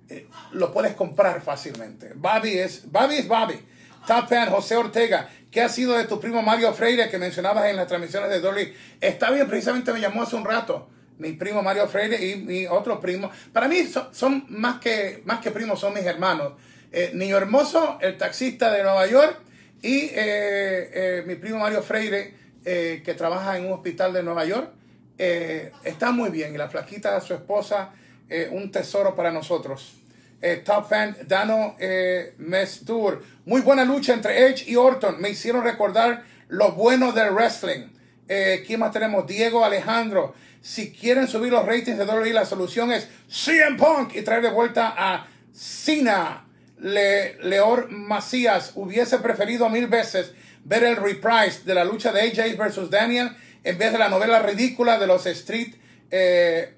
Eh, lo puedes comprar fácilmente. Bobby es Bobby. Es Bobby. Top fan, José Ortega. ¿Qué ha sido de tu primo Mario Freire que mencionabas en las transmisiones de Dolly? Está bien, precisamente me llamó hace un rato mi primo Mario Freire y mi otro primo. Para mí son, más, que, más que primos, son mis hermanos. Eh, Niño Hermoso, el taxista de Nueva York, y eh, eh, mi primo Mario Freire, que trabaja en un hospital de Nueva York. está muy bien. Y la flaquita, su esposa, un tesoro para nosotros. Top fan, Dano Mestur. Muy buena lucha entre Edge y Orton. Me hicieron recordar lo bueno del wrestling. ¿Quién más tenemos? Diego Alejandro. Si quieren subir los ratings de WWE, la solución es CM Punk y traer de vuelta a Cena. Le, Leor Macías hubiese preferido mil veces ver el reprise de la lucha de AJ versus Daniel en vez de la novela ridícula de los Street eh,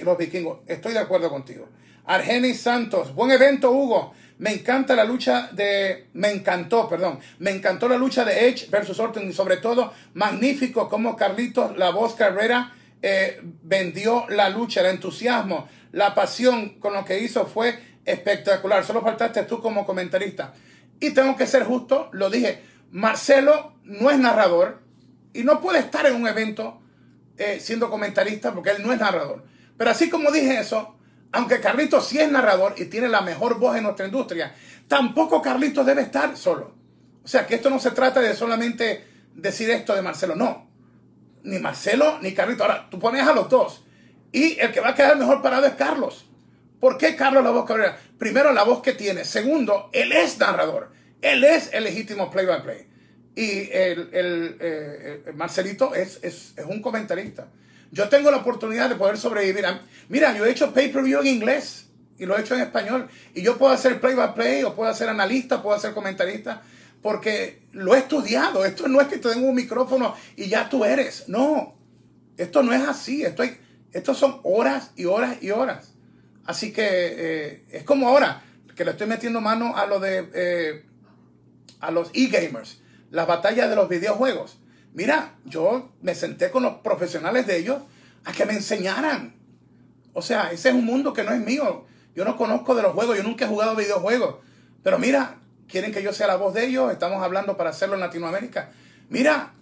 y los vikingos. Estoy de acuerdo contigo. Argenis Santos, buen evento, Hugo. Me encanta la lucha de. Me encantó, perdón. Me encantó la lucha de Edge versus Orton y sobre todo, magnífico como Carlitos, la voz Carrera eh, vendió la lucha, el entusiasmo, la pasión con lo que hizo fue espectacular. Solo faltaste tú como comentarista. Y tengo que ser justo, lo dije, Marcelo no es narrador y no puede estar en un evento eh, siendo comentarista porque él no es narrador. Pero así como dije eso, aunque Carlitos sí es narrador y tiene la mejor voz en nuestra industria, tampoco Carlitos debe estar solo. O sea, que esto no se trata de solamente decir esto de Marcelo, no ni Marcelo ni Carlito. Ahora, tú pones a los dos. Y el que va a quedar mejor parado es Carlos. ¿Por qué Carlos la voz Cabrera? Primero, la voz que tiene. Segundo, él es narrador. Él es el legítimo play-by-play. Y el, eh, Marcelito es, es, un comentarista. Yo tengo la oportunidad de poder sobrevivir. Mira, yo he hecho pay-per-view en inglés y lo he hecho en español. Y yo puedo hacer play-by-play o puedo hacer analista, puedo hacer comentarista porque lo he estudiado. Esto no es que te den un micrófono y ya tú eres. No, esto no es así. Esto, esto son horas y horas y horas. Así que eh, es como ahora que le estoy metiendo mano a lo de eh, a los e-gamers, las batallas de los videojuegos. Mira, yo me senté con los profesionales de ellos a que me enseñaran. O sea, ese es un mundo que no es mío. Yo no conozco de los juegos, yo nunca he jugado videojuegos. Pero mira, quieren que yo sea la voz de ellos, estamos hablando para hacerlo en Latinoamérica. Mira,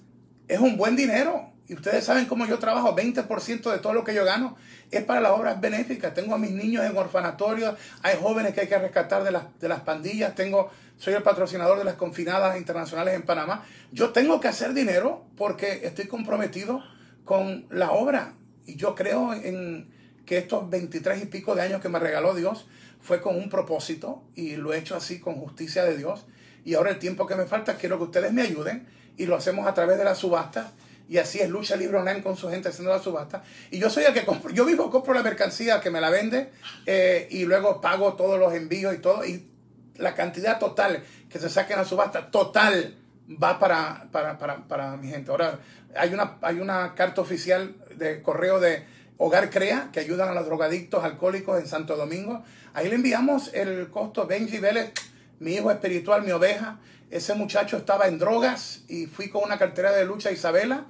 es un buen dinero. Y ustedes saben cómo yo trabajo, 20% de todo lo que yo gano es para las obras benéficas. Tengo a mis niños en orfanatorios, hay jóvenes que hay que rescatar de las, de las pandillas, tengo, soy el patrocinador de las confinadas internacionales en Panamá. Yo tengo que hacer dinero porque estoy comprometido con la obra. Y yo creo en que estos 23 y pico de años que me regaló Dios, fue con un propósito y lo he hecho así con justicia de Dios. Y ahora el tiempo que me falta quiero que ustedes me ayuden y lo hacemos a través de la subasta. Y así es Lucha Libre Online con su gente haciendo la subasta. Y yo soy el que compro, yo mismo compro la mercancía que me la vende eh, y luego pago todos los envíos y todo. Y la cantidad total que se saque en la subasta, total, va para, para, para, para mi gente. Ahora, hay una, hay una carta oficial de correo de Hogar Crea, que ayudan a los drogadictos alcohólicos en Santo Domingo. Ahí le enviamos el costo. Benji Vélez, mi hijo espiritual, mi oveja. Ese muchacho estaba en drogas y fui con una cartera de lucha Isabela.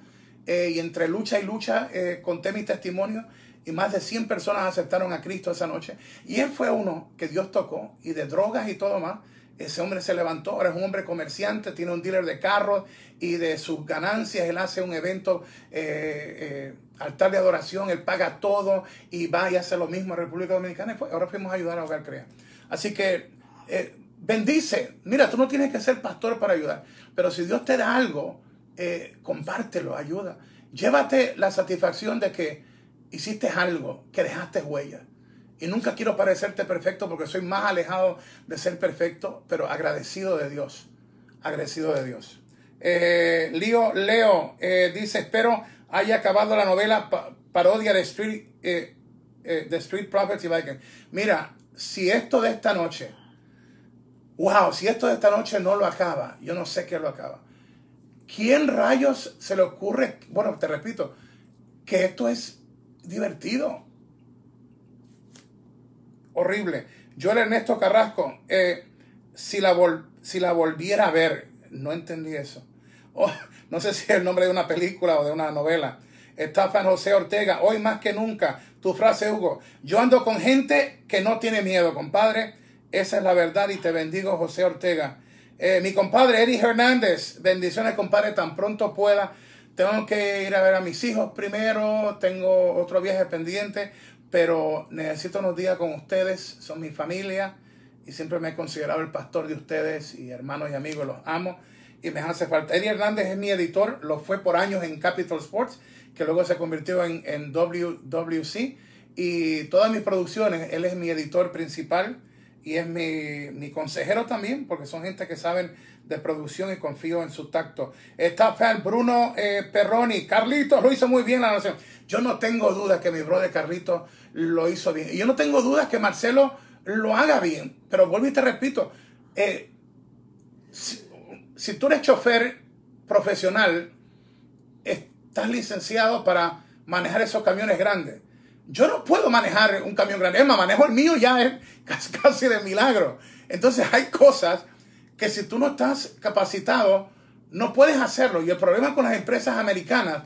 Eh, y entre lucha y lucha eh, conté mi testimonio y más de 100 personas aceptaron a Cristo esa noche. Y él fue uno que Dios tocó y de drogas y todo más. Ese hombre se levantó, ahora es un hombre comerciante, tiene un dealer de carros y de sus ganancias él hace un evento eh, altar de adoración, él paga todo y va y hace lo mismo en República Dominicana. Y ahora fuimos a ayudar a Hogar Crea. Así que eh, bendice. Mira, tú no tienes que ser pastor para ayudar, pero si Dios te da algo, eh, compártelo, ayuda. Llévate la satisfacción de que hiciste algo, que dejaste huella. Y nunca quiero parecerte perfecto porque soy más alejado de ser perfecto, pero agradecido de Dios. Agradecido de Dios. Eh, Leo, Leo dice, espero haya acabado la novela parodia de Street, eh, de Street Property Viking. Mira, si esto de esta noche, wow, si esto de esta noche no lo acaba, yo no sé qué lo acaba. ¿Quién rayos se le ocurre? Bueno, te repito, que esto es divertido. Horrible. Yo, el Ernesto Carrasco, eh, si, la si la volviera a ver, no entendí eso. Oh, no sé si es el nombre de una película o de una novela. Estafan José Ortega, hoy más que nunca, tu frase, Hugo. Yo ando con gente que no tiene miedo, compadre. Esa es la verdad y te bendigo, José Ortega. Eh, mi compadre Eddie Hernández, bendiciones, compadre, tan pronto pueda. Tengo que ir a ver a mis hijos primero, tengo otro viaje pendiente, pero necesito unos días con ustedes, son mi familia y siempre me he considerado el pastor de ustedes y hermanos y amigos, los amo y me hace falta. Eddie Hernández es mi editor, lo fue por años en Capital Sports, que luego se convirtió en, en WWC y todas mis producciones, él es mi editor principal y es mi, consejero también, porque son gente que saben de producción y confío en su tacto. Está fan Bruno eh, Perroni, Carlitos lo hizo muy bien la nación. Yo no tengo dudas que mi brother Carlitos lo hizo bien. Y yo no tengo dudas que Marcelo lo haga bien. Pero vuelvo y te repito, eh, si tú eres chofer profesional, estás licenciado para manejar esos camiones grandes. Yo no puedo manejar un camión grande. Es más, manejo el mío ya es casi de milagro. Entonces hay cosas que si tú no estás capacitado, no puedes hacerlo. Y el problema con las empresas americanas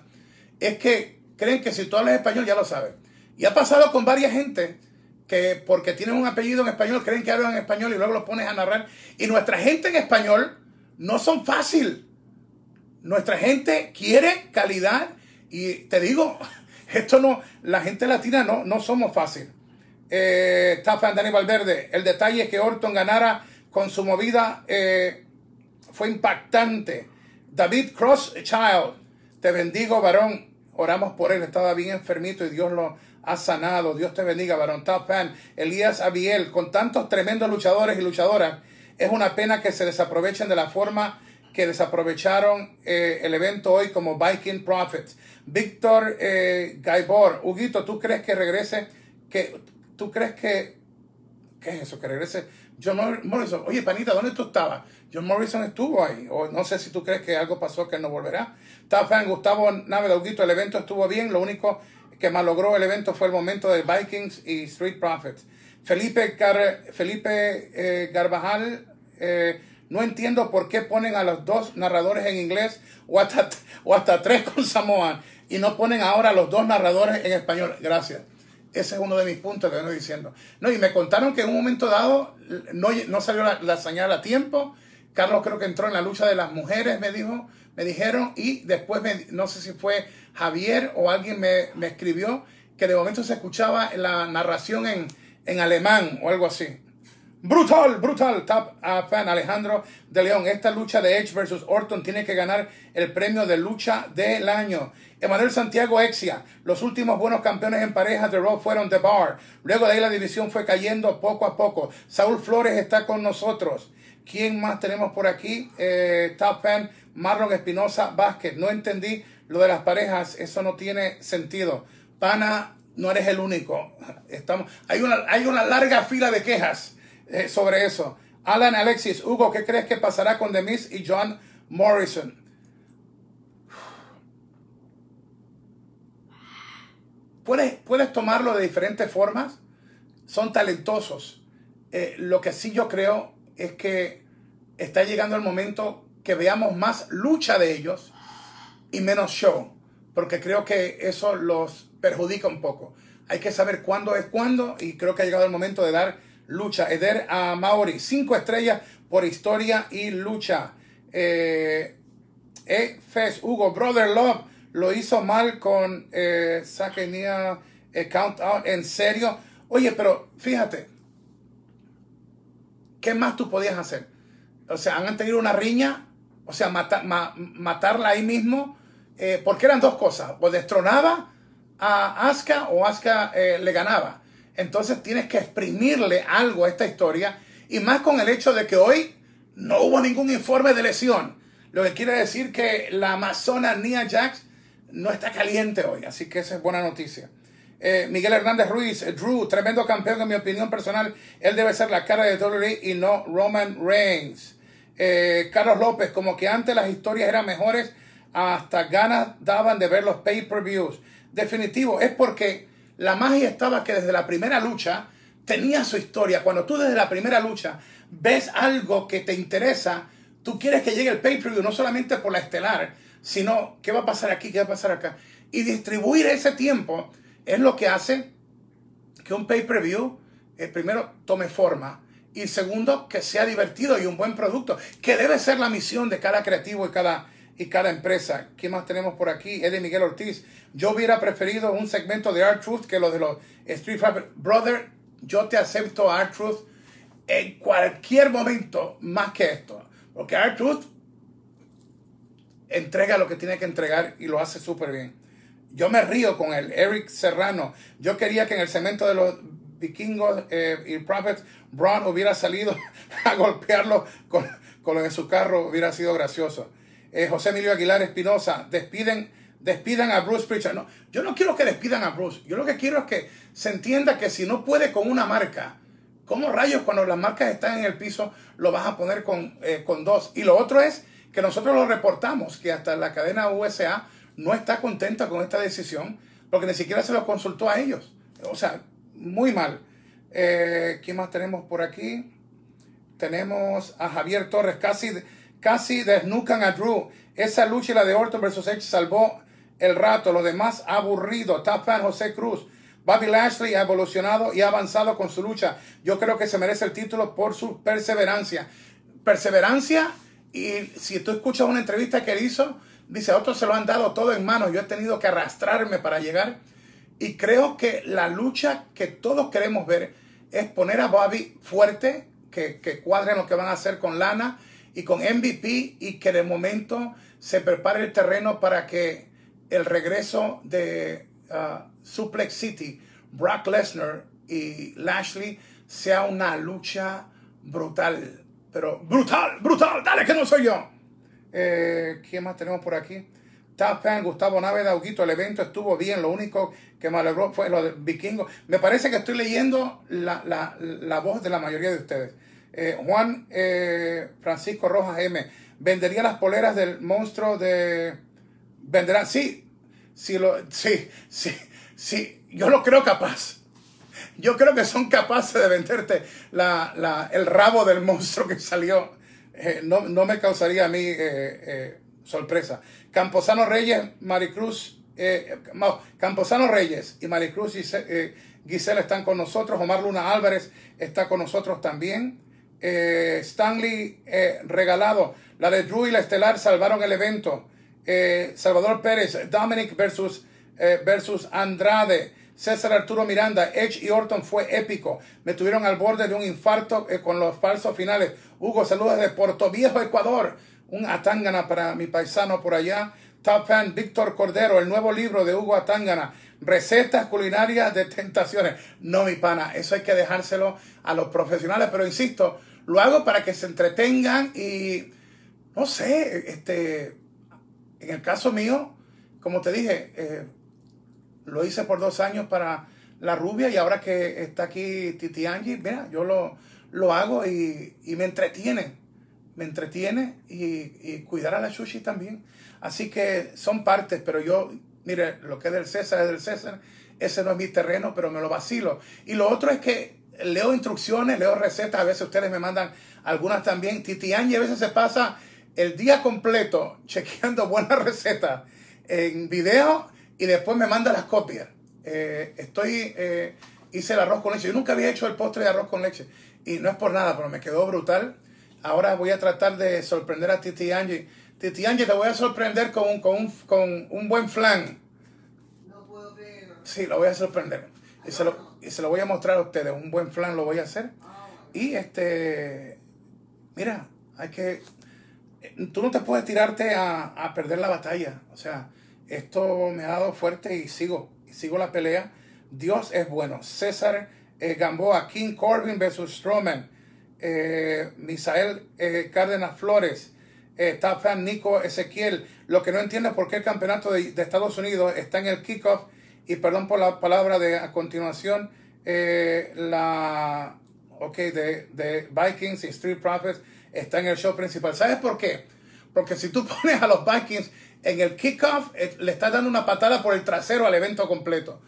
es que creen que si tú hablas español ya lo sabes. Y ha pasado con varias gente que porque tienen un apellido en español creen que hablan en español y luego lo pones a narrar. Y nuestra gente en español no son fácil. Nuestra gente quiere calidad y te digo, esto no, la gente latina no, no somos fácil. Eh, Valverde, el detalle es que Orton ganara con su movida eh, fue impactante. David Crosschild, te bendigo, varón. Oramos por él, estaba bien enfermito y Dios lo ha sanado. Dios te bendiga, varón. Top fan. Elías Abiel, con tantos tremendos luchadores y luchadoras, es una pena que se desaprovechen de la forma que desaprovecharon eh, el evento hoy como Viking Prophets. Víctor eh, Gaibor, Huguito, ¿tú crees que regrese? Que, ¿Tú crees que... ¿Qué es eso? Que regrese John Morrison. Oye, panita, ¿dónde tú estabas? John Morrison estuvo ahí. O no sé si tú crees que algo pasó que no volverá. Está fan Gustavo Nave Huguito, el evento estuvo bien. Lo único que malogró el evento fue el momento de Vikings y Street Profits. Felipe, Felipe eh, Garbajal... Eh, no entiendo por qué ponen a los dos narradores en inglés o hasta, o hasta tres con Samoa y no ponen ahora a los dos narradores en español. Gracias. Ese es uno de mis puntos que vengo diciendo. No, y me contaron que en un momento dado no, no salió la, señal a tiempo. Carlos creo que entró en la lucha de las mujeres, me dijo, me dijeron, y después no sé si fue Javier o alguien me, me, escribió que de momento se escuchaba la narración en, en alemán o algo así. Brutal, brutal. Top fan Alejandro de León. Esta lucha de Edge versus Orton tiene que ganar el premio de lucha del año. Emanuel Santiago Exia. Los últimos buenos campeones en pareja de Raw fueron The Bar. Luego de ahí la división fue cayendo poco a poco. Saúl Flores está con nosotros. ¿Quién más tenemos por aquí? Eh, top fan Marlon Espinosa Vázquez. No entendí lo de las parejas. Eso no tiene sentido. Pana, no eres el único. Estamos, hay, una, hay una larga fila de quejas eh, sobre eso. Alan Alexis, Hugo, ¿qué crees que pasará con The Miz y John Morrison? Puedes, puedes tomarlo de diferentes formas. Son talentosos. Eh, lo que sí yo creo es que está llegando el momento que veamos más lucha de ellos y menos show. Porque creo que eso los perjudica un poco. Hay que saber cuándo es cuándo y creo que ha llegado el momento de dar lucha. Eder a Maori, cinco estrellas por historia y lucha. Eh, e Fes, Hugo, Brother Love, lo hizo mal con eh, Sakenia eh, Count Out. En serio. Oye, pero fíjate, ¿qué más tú podías hacer? O sea, han tenido una riña, o sea, matarla ahí mismo, eh, porque eran dos cosas, o destronaba a Asuka o Asuka eh, le ganaba. Entonces tienes que exprimirle algo a esta historia y más con el hecho de que hoy no hubo ningún informe de lesión. Lo que quiere decir que la amazona Nia Jax no está caliente hoy, así que esa es buena noticia. Eh, Miguel Hernández Ruiz, eh, Drew, tremendo campeón en mi opinión personal. Él debe ser la cara de WWE y no Roman Reigns. Carlos López, como que antes las historias eran mejores, hasta ganas daban de ver los pay-per-views. Definitivo, es porque la magia estaba que desde la primera lucha tenía su historia. Cuando tú desde la primera lucha ves algo que te interesa, tú quieres que llegue el pay-per-view, no solamente por la estelar, sino qué va a pasar aquí, qué va a pasar acá. Y distribuir ese tiempo es lo que hace que un pay-per-view, eh, primero, tome forma y segundo, que sea divertido y un buen producto, que debe ser la misión de cada creativo y cada, y cada empresa. ¿Qué más tenemos por aquí? Eddie Miguel Ortiz. Yo hubiera preferido un segmento de Art Truth que lo de los Street Fighter. Brother, yo te acepto Art Truth en cualquier momento más que esto. Porque Art Truth entrega lo que tiene que entregar y lo hace súper bien. Yo me río con él, Eric Serrano. Yo quería que en el segmento de los vikingos eh, y prophets, Braun hubiera salido a golpearlo con, con lo de su carro, hubiera sido gracioso. Eh, José Emilio Aguilar Espinosa, despiden, despidan a Bruce Pritchard. No, yo no quiero que despidan a Bruce. Yo lo que quiero es que se entienda que si no puede con una marca, ¿cómo rayos cuando las marcas están en el piso lo vas a poner con, eh, con dos? Y lo otro es que nosotros lo reportamos, que hasta la cadena USA no está contenta con esta decisión, porque ni siquiera se lo consultó a ellos. O sea, muy mal. Eh, ¿Quién más tenemos por aquí? Tenemos a Javier Torres, casi, casi desnucan a Drew. Esa lucha y la de Orton versus Edge salvó el rato, lo demás aburrido. Top José Cruz. Bobby Lashley ha evolucionado y ha avanzado con su lucha. Yo creo que se merece el título por su perseverancia. Perseverancia y si tú escuchas una entrevista que él hizo, dice, a otros se lo han dado todo en manos, yo he tenido que arrastrarme para llegar. Y creo que la lucha que todos queremos ver es poner a Bobby fuerte, que, que cuadren lo que van a hacer con Lana y con MVP y que de momento se prepare el terreno para que el regreso de uh, Suplex City, Brock Lesnar y Lashley sea una lucha brutal pero brutal, brutal, dale que no soy yo. Eh, ¿Quién más tenemos por aquí? Fan, Gustavo Nave, Auguito, el evento estuvo bien, lo único que me alegró fue lo de Vikingo. Me parece que estoy leyendo la, la, la voz de la mayoría de ustedes. Eh, Juan eh, Francisco Rojas M. ¿Vendería las poleras del monstruo de... ¿Venderán? Sí, sí, lo, sí, sí, sí, yo lo creo capaz yo creo que son capaces de venderte la, el rabo del monstruo que salió. Eh, no, me causaría a mí eh, eh, sorpresa. Camposano Reyes, Maricruz, Camposano Reyes y Maricruz y Gisela están con nosotros. Omar Luna Álvarez está con nosotros también. Stanley Regalado, la de Drew y la Estelar salvaron el evento. Salvador Pérez, Dominic versus, versus Andrade. César Arturo Miranda, Edge y Orton fue épico. Me tuvieron al borde de un infarto eh, con los falsos finales. Hugo, saludos de Puerto Viejo, Ecuador. Un Atángana para mi paisano por allá. Top fan Víctor Cordero, el nuevo libro de Hugo Atángana. Recetas culinarias de tentaciones. No, mi pana, eso hay que dejárselo a los profesionales, pero insisto, lo hago para que se entretengan y, no sé, este, en el caso mío, como te dije, eh, lo hice por dos años para la rubia y ahora que está aquí Titi Angie, mira, yo lo, lo hago y, me entretiene. Me entretiene y, cuidar a la sushi también. Así que son partes, pero yo, mire, lo que es del César es del César. Ese no es mi terreno, pero me lo vacilo. Y lo otro es que leo instrucciones, leo recetas. A veces ustedes me mandan algunas también. Titi Angie a veces se pasa el día completo chequeando buenas recetas en video y después me manda las copias. Eh, estoy, eh, hice el arroz con leche. Yo nunca había hecho el postre de arroz con leche y no es por nada, pero me quedó brutal. Ahora voy a tratar de sorprender a Titi Angie. Titi Angie, te voy a sorprender con un, con un, con un buen flan. No puedo creerlo. Sí, lo voy a sorprender. Y se, lo, y se lo voy a mostrar a ustedes. Un buen flan lo voy a hacer. Ah, y este, mira, hay que, tú no te puedes tirarte a, a perder la batalla. O sea, esto me ha dado fuerte y sigo, y sigo la pelea. Dios es bueno. César eh, Gamboa, King Corbin versus Strowman, eh, Misael eh, Cárdenas Flores, eh, Nico Ezequiel. Lo que no entiendo es por qué el campeonato de, Estados Unidos está en el kickoff. Y perdón por la palabra de a continuación, eh, la ok, de, de Vikings y Street Profits está en el show principal. ¿Sabes por qué? Porque si tú pones a los Vikings en el kickoff, eh, le estás dando una patada por el trasero al evento completo.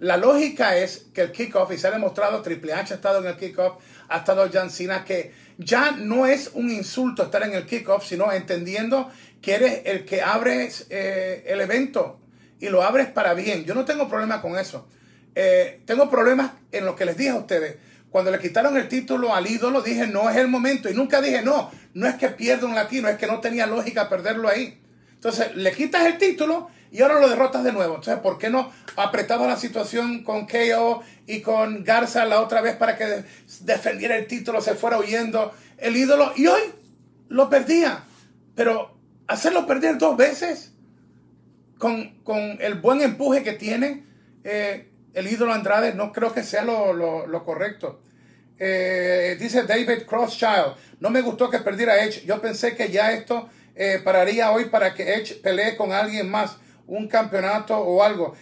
La lógica es que el kickoff, y se ha demostrado, Triple H ha estado en el kickoff, ha estado John Cena, que ya no es un insulto estar en el kickoff, sino entendiendo que eres el que abres eh, el evento y lo abres para bien. Yo no tengo problema con eso. Eh, tengo problemas en lo que les dije a ustedes. Cuando le quitaron el título al ídolo, dije, no es el momento. Y nunca dije, no, no es que pierda un latino, es que no tenía lógica perderlo ahí. Entonces, le quitas el título y ahora lo derrotas de nuevo. Entonces, ¿por qué no apretaba la situación con KO y con Garza la otra vez para que defendiera el título, se fuera huyendo el ídolo? Y hoy lo perdía. Pero hacerlo perder dos veces con, el buen empuje que tiene, eh, el ídolo Andrade no creo que sea lo, correcto. Eh, dice David Crosschild, no me gustó que perdiera Edge. Yo pensé que ya esto eh, pararía hoy para que Edge pelee con alguien más, un campeonato o algo.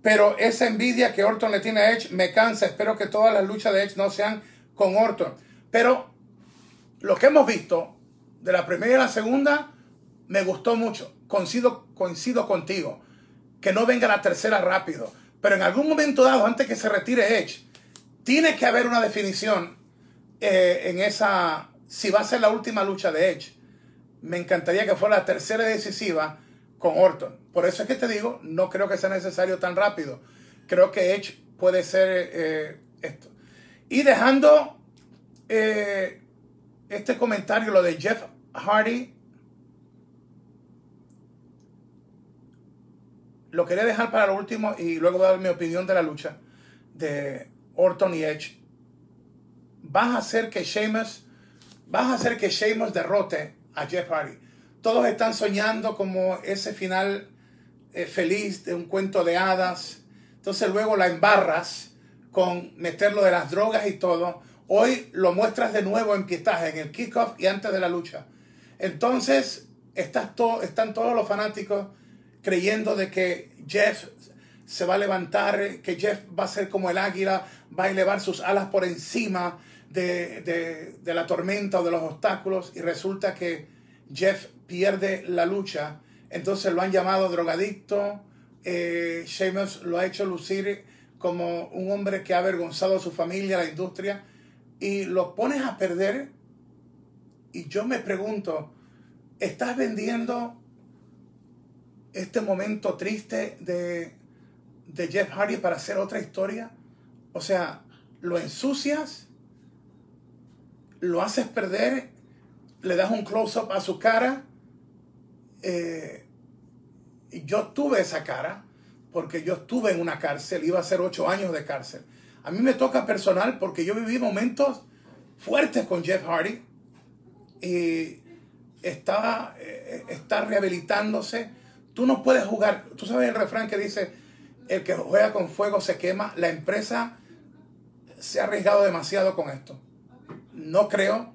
Pero esa envidia que Orton le tiene a Edge me cansa. Espero que todas las luchas de Edge no sean con Orton. Pero lo que hemos visto de la primera y la segunda me gustó mucho. Coincido, coincido contigo. Que no venga la tercera rápido pero en algún momento dado, antes que se retire Edge, tiene que haber una definición eh, en esa, si va a ser la última lucha de Edge. Me encantaría que fuera la tercera decisiva con Orton. Por eso es que te digo, no creo que sea necesario tan rápido. Creo que Edge puede ser eh, esto. Y dejando eh, este comentario, lo de Jeff Hardy lo quería dejar para lo último y luego dar mi opinión de la lucha de Orton y Edge. Vas a hacer que Sheamus, vas a hacer que Sheamus derrote a Jeff Hardy. Todos están soñando como ese final eh, feliz de un cuento de hadas. Entonces luego la embarras con meterlo de las drogas y todo. Hoy lo muestras de nuevo en pietaje, en el kickoff y antes de la lucha. Entonces estás están todos los fanáticos creyendo de que Jeff se va a levantar, que Jeff va a ser como el águila, va a elevar sus alas por encima de, la tormenta o de los obstáculos y resulta que Jeff pierde la lucha. Entonces lo han llamado drogadicto. Eh, lo ha hecho lucir como un hombre que ha avergonzado a su familia, a la industria, y lo pones a perder. Y yo me pregunto, ¿estás vendiendo este momento triste de, Jeff Hardy para hacer otra historia? O sea, lo ensucias, lo haces perder, le das un close-up a su cara. Eh, yo tuve esa cara porque yo estuve en una cárcel, iba a ser ocho años de cárcel. A mí me toca personal porque yo viví momentos fuertes con Jeff Hardy y estaba, eh, está rehabilitándose Tú no puedes jugar. Tú sabes el refrán que dice, el que juega con fuego se quema. La empresa se ha arriesgado demasiado con esto. No creo.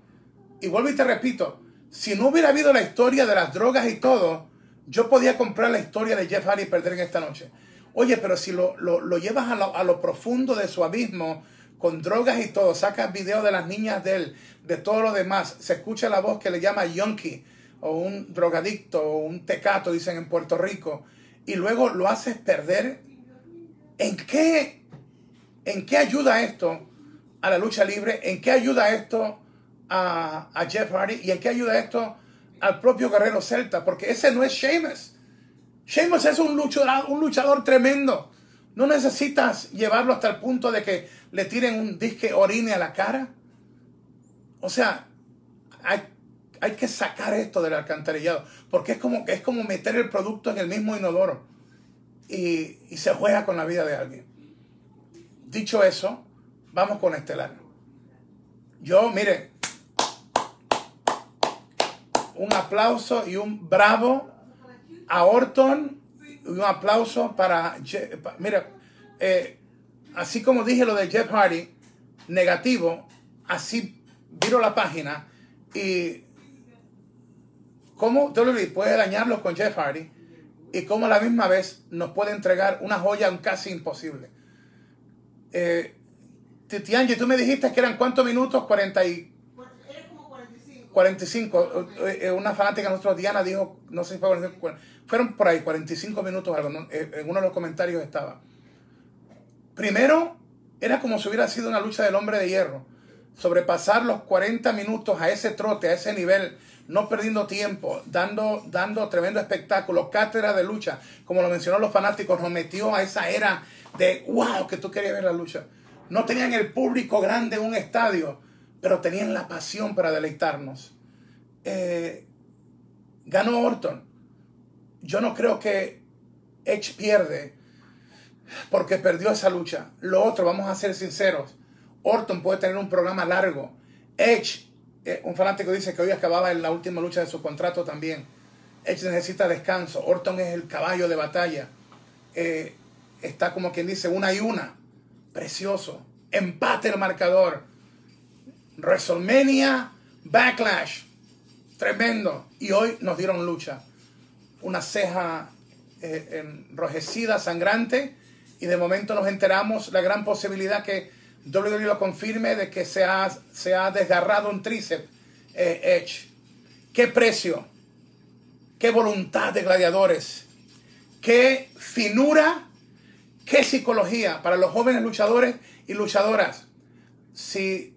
Y vuelvo y te repito, si no hubiera habido la historia de las drogas y todo, yo podía comprar la historia de Jeff Hardy y perder en esta noche. Oye, pero si lo, llevas a lo, a lo, profundo de su abismo, con drogas y todo, sacas video de las niñas de él, de todo lo demás, se escucha la voz que le llama Yonki, o un drogadicto o un tecato, dicen en Puerto Rico, y luego lo haces perder, ¿en qué, en qué ayuda esto a la lucha libre? ¿En qué ayuda esto a, Jeff Hardy? ¿Y en qué ayuda esto al propio Guerrero Celta? Porque ese no es Sheamus. Sheamus es un luchador, un luchador tremendo. No necesitas llevarlo hasta el punto de que le tiren un disque orine a la cara. O sea, hay hay que sacar esto del alcantarillado, porque es como, es como meter el producto en el mismo inodoro y, se juega con la vida de alguien. Dicho eso, vamos con Estelar. Yo, mire, un aplauso y un bravo a Orton y un aplauso para, mira, eh, así como dije lo de Jeff Hardy, negativo, así viro la página y cómo WWE puede dañarlos con Jeff Hardy y cómo a la misma vez nos puede entregar una joya casi imposible. Eh, Titianji, tú me dijiste que eran cuántos minutos, 40 y... 45. Eh, eh, una fanática de nosotros, Diana, dijo, no sé si fue, fueron por ahí 45 minutos algo, eh, en uno de los comentarios estaba. Primero, era como si hubiera sido una lucha del hombre de hierro. Sobrepasar los 40 minutos a ese trote, a ese nivel, no perdiendo tiempo, dando, dando tremendo espectáculo, cátedra de lucha, como lo mencionó los fanáticos, nos metió a esa era de wow, que tú querías ver la lucha. No tenían el público grande en un estadio, pero tenían la pasión para deleitarnos. Eh, ganó Orton. Yo no creo que Edge pierde porque perdió esa lucha. Lo otro, vamos a ser sinceros, Orton puede tener un programa largo. Edge, un fanático dice que hoy acababa en la última lucha de su contrato también. Edge necesita descanso. Orton es el caballo de batalla. Eh, está como quien dice una y una. Precioso. Empate el marcador. WrestleMania, Backlash. Tremendo. Y hoy nos dieron lucha. Una ceja eh, enrojecida, sangrante. Y de momento nos enteramos la gran posibilidad que WWE lo confirme de que se ha, se ha desgarrado un tríceps eh, Edge. ¿Qué precio? ¿Qué voluntad de gladiadores? ¿Qué finura? ¿Qué psicología para los jóvenes luchadores y luchadoras? Si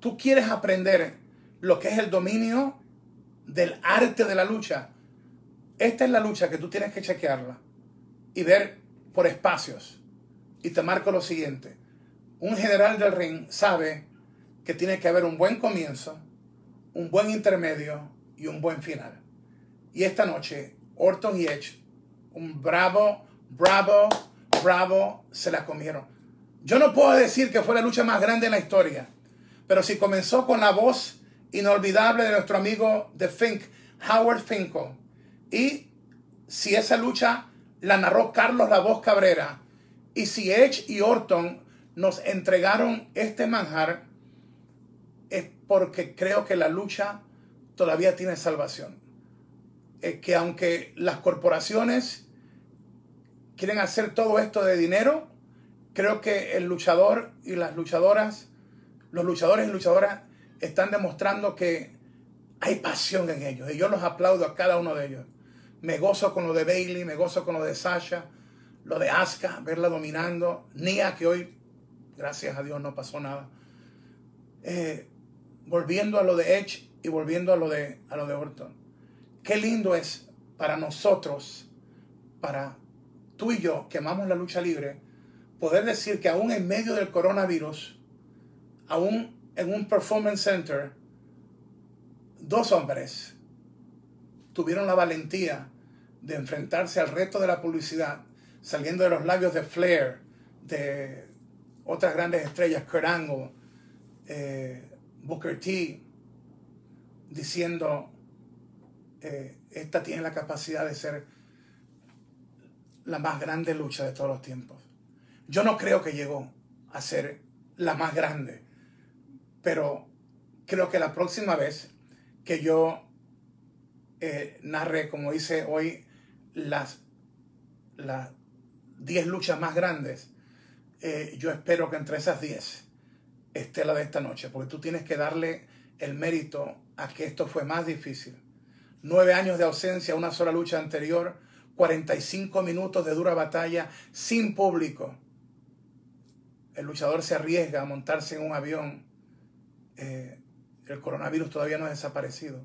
tú quieres aprender lo que es el dominio del arte de la lucha, esta es la lucha que tú tienes que chequearla y ver por espacios. Y te marco lo siguiente. Un general del ring sabe que tiene que haber un buen comienzo, un buen intermedio y un buen final. Y esta noche, Orton y Edge, un bravo, bravo, bravo, se la comieron. Yo no puedo decir que fue la lucha más grande en la historia, pero si comenzó con la voz inolvidable de nuestro amigo de Fink, Howard Finkel, y si esa lucha la narró Carlos La Voz Cabrera, y si Edge y Orton nos entregaron este manjar, es porque creo que la lucha todavía tiene salvación. Es que aunque las corporaciones quieren hacer todo esto de dinero, creo que el luchador y las luchadoras, los luchadores y luchadoras están demostrando que hay pasión en ellos. Y yo los aplaudo a cada uno de ellos. Me gozo con lo de Bailey, me gozo con lo de Sasha, lo de Asuka, verla dominando. Nia, que hoy, gracias a Dios, no pasó nada. Eh, volviendo a lo de Edge y volviendo a lo de, a lo de Orton. Qué lindo es para nosotros, para tú y yo, que amamos la lucha libre, poder decir que aún en medio del coronavirus, aún en un performance center, dos hombres tuvieron la valentía de enfrentarse al reto de la publicidad, saliendo de los labios de Flair, de otras grandes estrellas, Kurt eh, Booker T, diciendo, eh, esta tiene la capacidad de ser la más grande lucha de todos los tiempos. Yo no creo que llegó a ser la más grande, pero creo que la próxima vez que yo eh, narre, como dice hoy, las, las 10 luchas más grandes, eh, yo espero que entre esas 10 esté la de esta noche, porque tú tienes que darle el mérito a que esto fue más difícil. Nueve años de ausencia, una sola lucha anterior, 45 minutos de dura batalla sin público. El luchador se arriesga a montarse en un avión. Eh, el coronavirus todavía no ha desaparecido.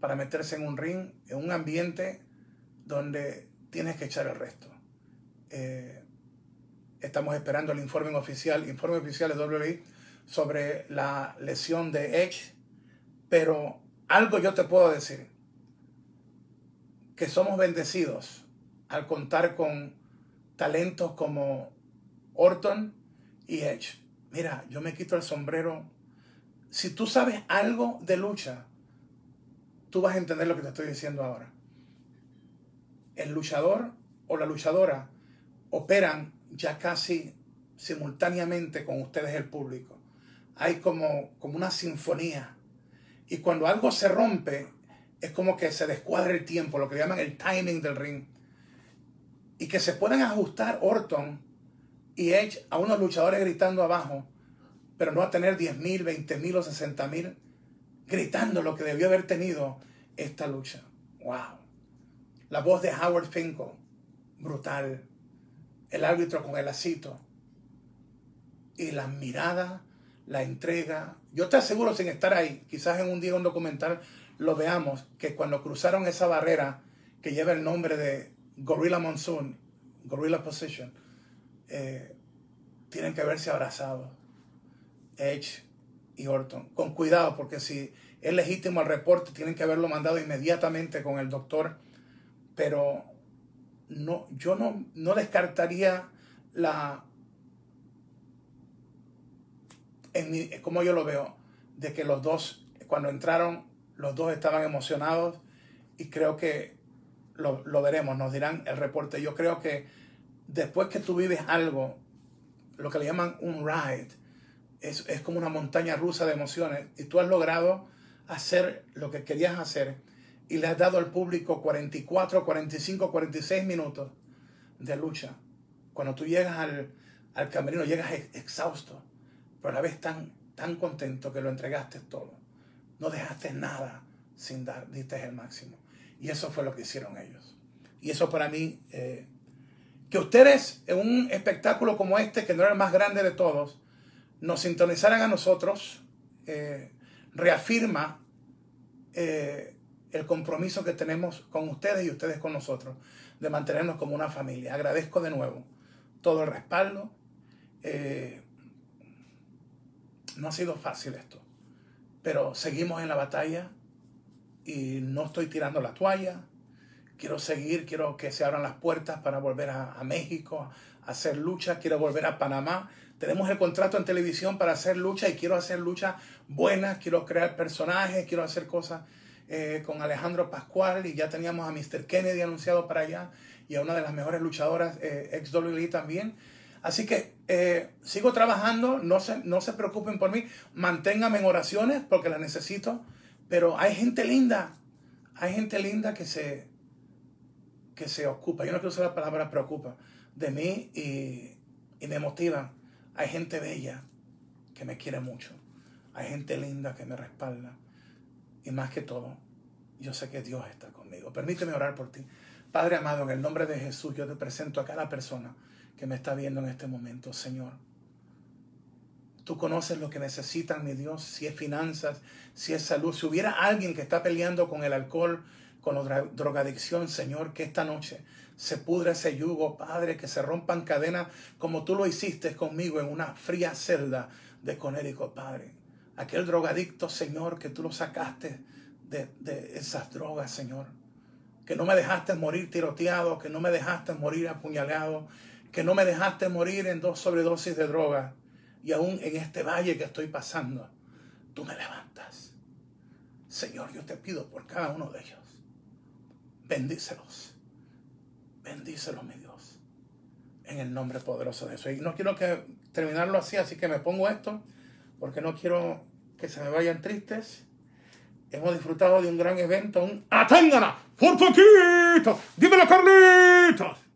Para meterse en un ring, en un ambiente donde tienes que echar el resto. Eh, estamos esperando el informe oficial, informe oficial de WWE sobre la lesión de Edge, pero algo yo te puedo decir que somos bendecidos al contar con talentos como Orton y Edge. Mira, yo me quito el sombrero. Si tú sabes algo de lucha, tú vas a entender lo que te estoy diciendo ahora. El luchador o la luchadora operan ya casi simultáneamente con ustedes el público. Hay como, como una sinfonía. Y cuando algo se rompe, es como que se descuadra el tiempo, lo que llaman el timing del ring. Y que se puedan ajustar Orton y Edge a unos luchadores gritando abajo, pero no a tener 10 mil, 20 mil o 60 mil gritando lo que debió haber tenido esta lucha. ¡Wow! La voz de Howard Finkel, brutal. El árbitro con el lacito. Y la mirada, la entrega. Yo te aseguro, sin estar ahí, quizás en un día un documental lo veamos, que cuando cruzaron esa barrera que lleva el nombre de Gorilla Monsoon, Gorilla Position, eh, tienen que verse abrazados. Edge y Orton. Con cuidado, porque si es legítimo el reporte, tienen que haberlo mandado inmediatamente con el doctor. Pero no, yo no, no descartaría la, en como yo lo veo, de que los dos, cuando entraron, los dos estaban emocionados y creo que lo, lo veremos, nos dirán el reporte. Yo creo que después que tú vives algo, lo que le llaman un ride, es, es, como una montaña rusa de emociones y tú has logrado hacer lo que querías hacer y le has dado al público 44, 45, 46 minutos de lucha. Cuando tú llegas al, al camerino, llegas exhausto, pero a la vez tan, tan contento que lo entregaste todo. No dejaste nada sin dar, diste el máximo. Y eso fue lo que hicieron ellos. Y eso para mí, eh, que ustedes en un espectáculo como este, que no era el más grande de todos, nos sintonizaran a nosotros, eh, reafirma eh, el compromiso que tenemos con ustedes y ustedes con nosotros de mantenernos como una familia. Agradezco de nuevo todo el respaldo. Eh, no ha sido fácil esto, pero seguimos en la batalla y no estoy tirando la toalla. Quiero seguir, quiero que se abran las puertas para volver a, México, a hacer lucha, quiero volver a Panamá tenemos el contrato en televisión para hacer lucha y quiero hacer lucha buenas, quiero crear personajes, quiero hacer cosas eh, con Alejandro Pascual y ya teníamos a Mr. Kennedy anunciado para allá y a una de las mejores luchadoras, eh, ex WWE también. Así que eh, sigo trabajando, no se, no se preocupen por mí, manténganme en oraciones porque las necesito, pero hay gente linda, hay gente linda que se, que se ocupa, yo no quiero usar la palabra preocupa, de mí y, y me motivan hay gente bella que me quiere mucho. Hay gente linda que me respalda. Y más que todo, yo sé que Dios está conmigo. Permíteme orar por ti. Padre amado, en el nombre de Jesús, yo te presento a cada persona que me está viendo en este momento, Señor. Tú conoces lo que necesitan, mi Dios, si es finanzas, si es salud. Si hubiera alguien que está peleando con el alcohol, con la drogadicción, Señor, que esta noche se pudra ese yugo, Padre, que se rompan cadenas como tú lo hiciste conmigo en una fría celda de Conérico, Padre. Aquel drogadicto, Señor, que tú lo sacaste de, de esas drogas, Señor. Que no me dejaste morir tiroteado, que no me dejaste morir apuñaleado, que no me dejaste morir en dos sobredosis de droga. Y aún en este valle que estoy pasando, tú me levantas. Señor, yo te pido por cada uno de ellos. Bendícelos Bendícelo, mi Dios. En el nombre poderoso de Jesús. Y no quiero que terminarlo así, así que me pongo esto, porque no quiero que se me vayan tristes. Hemos disfrutado de un gran evento, un ¡Atángana! ¡Por poquito! ¡Dímelo, Carlitos!